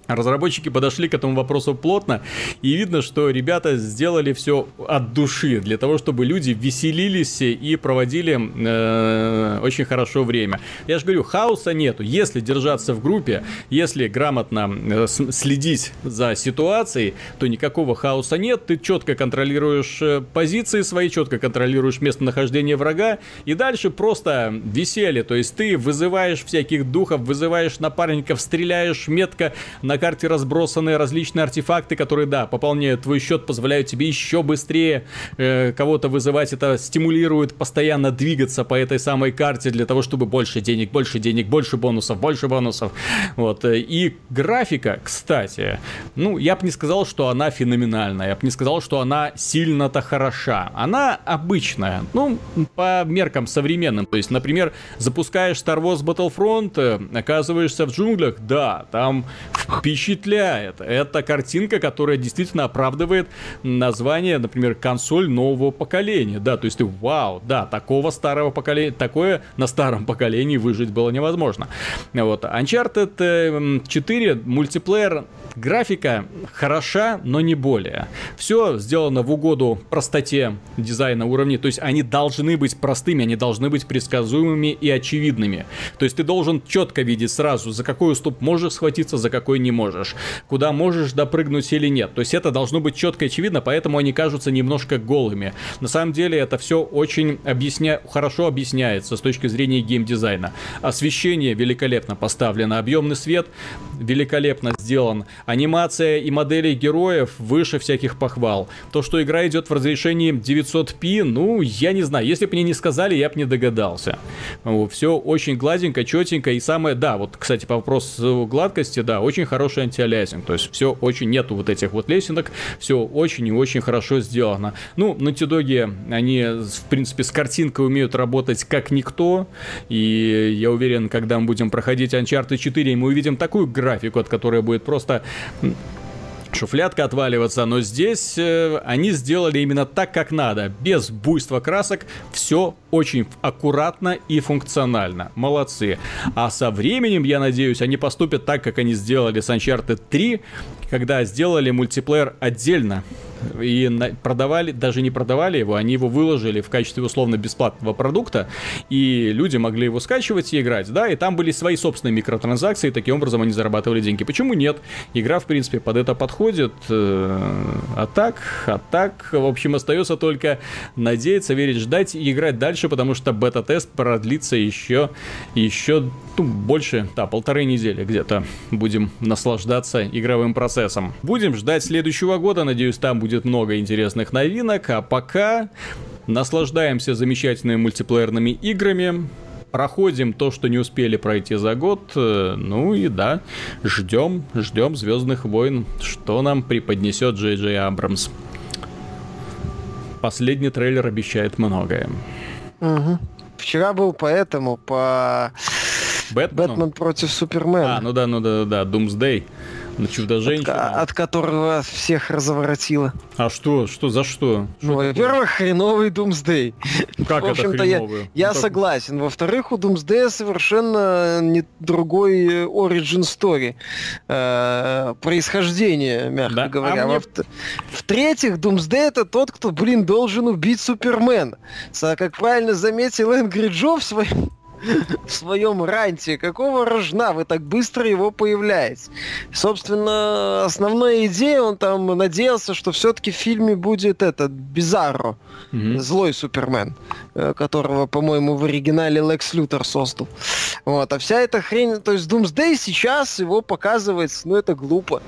Разработчики подошли к этому вопросу плотно, и видно, что ребята сделали все от души, для того, чтобы люди веселились и проводили э, очень хорошо время. Я же говорю, хаоса нету. Если держаться в группе, если грамотно э, следить за ситуацией, то никакого хаоса нет. Ты четко контролируешь э, позиции свои, четко контролируешь местонахождение врага, и дальше просто веселье. То есть ты вызываешь всяких духов, вызываешь напарников, стреляешь метко на на карте разбросаны различные артефакты, которые, да, пополняют твой счет, позволяют тебе еще быстрее э, кого-то вызывать. Это стимулирует постоянно двигаться по этой самой карте для того, чтобы больше денег, больше денег, больше бонусов, больше бонусов. Вот. И графика, кстати, ну, я бы не сказал, что она феноменальная. Я бы не сказал, что она сильно-то хороша. Она обычная. Ну, по меркам современным. То есть, например, запускаешь Star Wars Battlefront, э, оказываешься в джунглях, да, там впечатляет. Это картинка, которая действительно оправдывает название, например, консоль нового поколения. Да, то есть ты, вау, да, такого старого поколения, такое на старом поколении выжить было невозможно. Вот. Uncharted 4 э, мультиплеер Графика хороша, но не более. Все сделано в угоду простоте дизайна уровней, то есть они должны быть простыми, они должны быть предсказуемыми и очевидными. То есть ты должен четко видеть сразу, за какой уступ можешь схватиться, за какой не можешь, куда можешь допрыгнуть или нет. То есть это должно быть четко и очевидно, поэтому они кажутся немножко голыми. На самом деле это все очень объясня... хорошо объясняется с точки зрения геймдизайна. Освещение великолепно поставлено, объемный свет великолепно сделан, Анимация и модели героев выше всяких похвал. То, что игра идет в разрешении 900p, ну, я не знаю. Если бы мне не сказали, я бы не догадался. Все очень гладенько, четенько. И самое, да, вот, кстати, по вопросу гладкости, да, очень хороший антиалязинг. То есть все очень, нету вот этих вот лесенок. Все очень и очень хорошо сделано. Ну, на Тидоге они, в принципе, с картинкой умеют работать как никто. И я уверен, когда мы будем проходить Uncharted 4, мы увидим такую графику, от которой будет просто шуфлятка отваливаться, но здесь э, они сделали именно так, как надо, без буйства красок, все очень аккуратно и функционально. Молодцы. А со временем, я надеюсь, они поступят так, как они сделали с Uncharted 3, когда сделали мультиплеер отдельно и продавали, даже не продавали его, они его выложили в качестве условно бесплатного продукта, и люди могли его скачивать и играть, да, и там были свои собственные микротранзакции, и таким образом они зарабатывали деньги. Почему нет? Игра, в принципе, под это подходит, э, а так, а так, в общем, остается только надеяться, верить, ждать и играть дальше, потому что бета-тест продлится еще, еще ну, больше, да, полторы недели где-то будем наслаждаться игровым процессом. Будем ждать следующего года, надеюсь, там будет много интересных новинок, а пока наслаждаемся замечательными мультиплеерными играми, проходим то, что не успели пройти за год. Э, ну и да, ждем, ждем Звездных войн, что нам преподнесет Джей Джей Абрамс. Последний трейлер обещает многое. Угу. Вчера был поэтому по Бэтмену? Бэтмен против Супермена. А, ну да, ну да, да, Думсдей на чудо-женщину. От, от которого всех разворотило. А что? Что? За что? Ну, во-первых, хреновый Думсдей. Как В это хреновый? Я, я ну, согласен. Во-вторых, у Думсдея совершенно не другой Origin Story. Э, происхождение, мягко да? говоря. А мне... В-третьих, Думсдей это тот, кто, блин, должен убить Супермена. Как правильно заметил Энгри Джо в своем в своем ранте. Какого рожна вы так быстро его появляете? Собственно, основная идея, он там надеялся, что все-таки в фильме будет этот Бизарро, mm-hmm. злой Супермен, э, которого, по-моему, в оригинале Лекс Лютер создал. Вот, а вся эта хрень, то есть Doomsday сейчас его показывает, ну это глупо.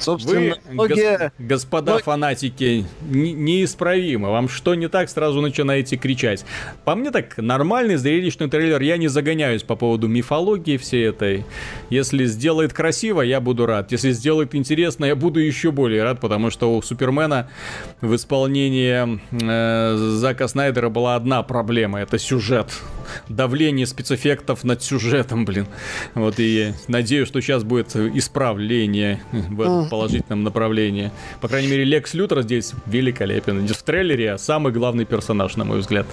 Собственно, Вы, многие... гос- господа Но... фанатики, неисправимы. Вам что не так, сразу начинаете кричать. По мне так, нормальный зрелищный трейлер. Я не загоняюсь по поводу мифологии всей этой. Если сделает красиво, я буду рад. Если сделает интересно, я буду еще более рад, потому что у Супермена в исполнении э, Зака Снайдера была одна проблема. Это сюжет давление спецэффектов над сюжетом, блин. Вот и надеюсь, что сейчас будет исправление в этом положительном направлении. По крайней мере, Лекс Лютер здесь великолепен. В трейлере самый главный персонаж, на мой взгляд.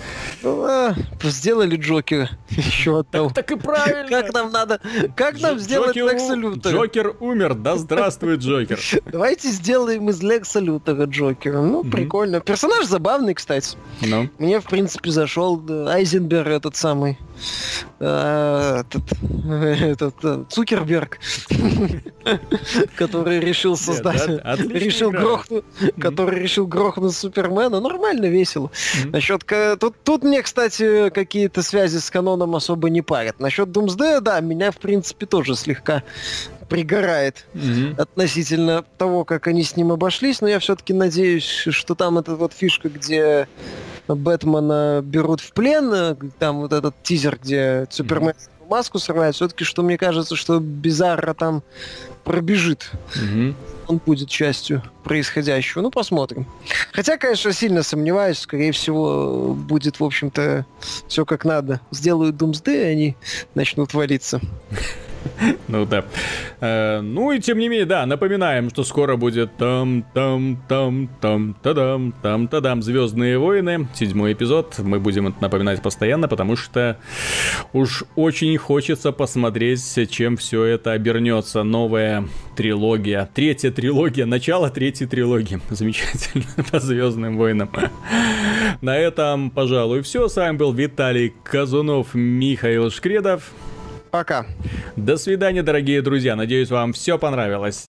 Ну, а, сделали Джокера еще одного. Так, так и правильно. Как нам надо, как нам сделать Лекса Лютера? Джокер умер, да здравствует Джокер. Давайте сделаем из Лекса Лютера Джокера. Ну, прикольно. Персонаж забавный, кстати. Ну. Мне, в принципе, зашел Айзенберг этот самый э, этот, этот э, Цукерберг, который решил создать, решил грохнуть, который решил грохнуть Супермена. Нормально, весело. Насчет тут, тут мне, кстати, какие-то связи с каноном особо не парят. Насчет Думсдея, да, меня в принципе тоже слегка пригорает mm-hmm. относительно того, как они с ним обошлись, но я все-таки надеюсь, что там эта вот фишка, где Бэтмена берут в плен, там вот этот тизер, где Супермен mm-hmm. маску срывает, все-таки, что мне кажется, что Бизарра там пробежит. Mm-hmm. Он будет частью происходящего. Ну, посмотрим. Хотя, конечно, сильно сомневаюсь. Скорее всего, будет, в общем-то, все как надо. Сделают Думсды, и они начнут валиться. Ну да. Э, ну и тем не менее, да, напоминаем, что скоро будет там там там там тадам там тадам Звездные войны, седьмой эпизод. Мы будем это напоминать постоянно, потому что уж очень хочется посмотреть, чем все это обернется. Новая трилогия, третья трилогия, начало третьей трилогии. Замечательно по Звездным войнам. На этом, пожалуй, все. С вами был Виталий Казунов, Михаил Шкредов. Пока. До свидания, дорогие друзья. Надеюсь, вам все понравилось.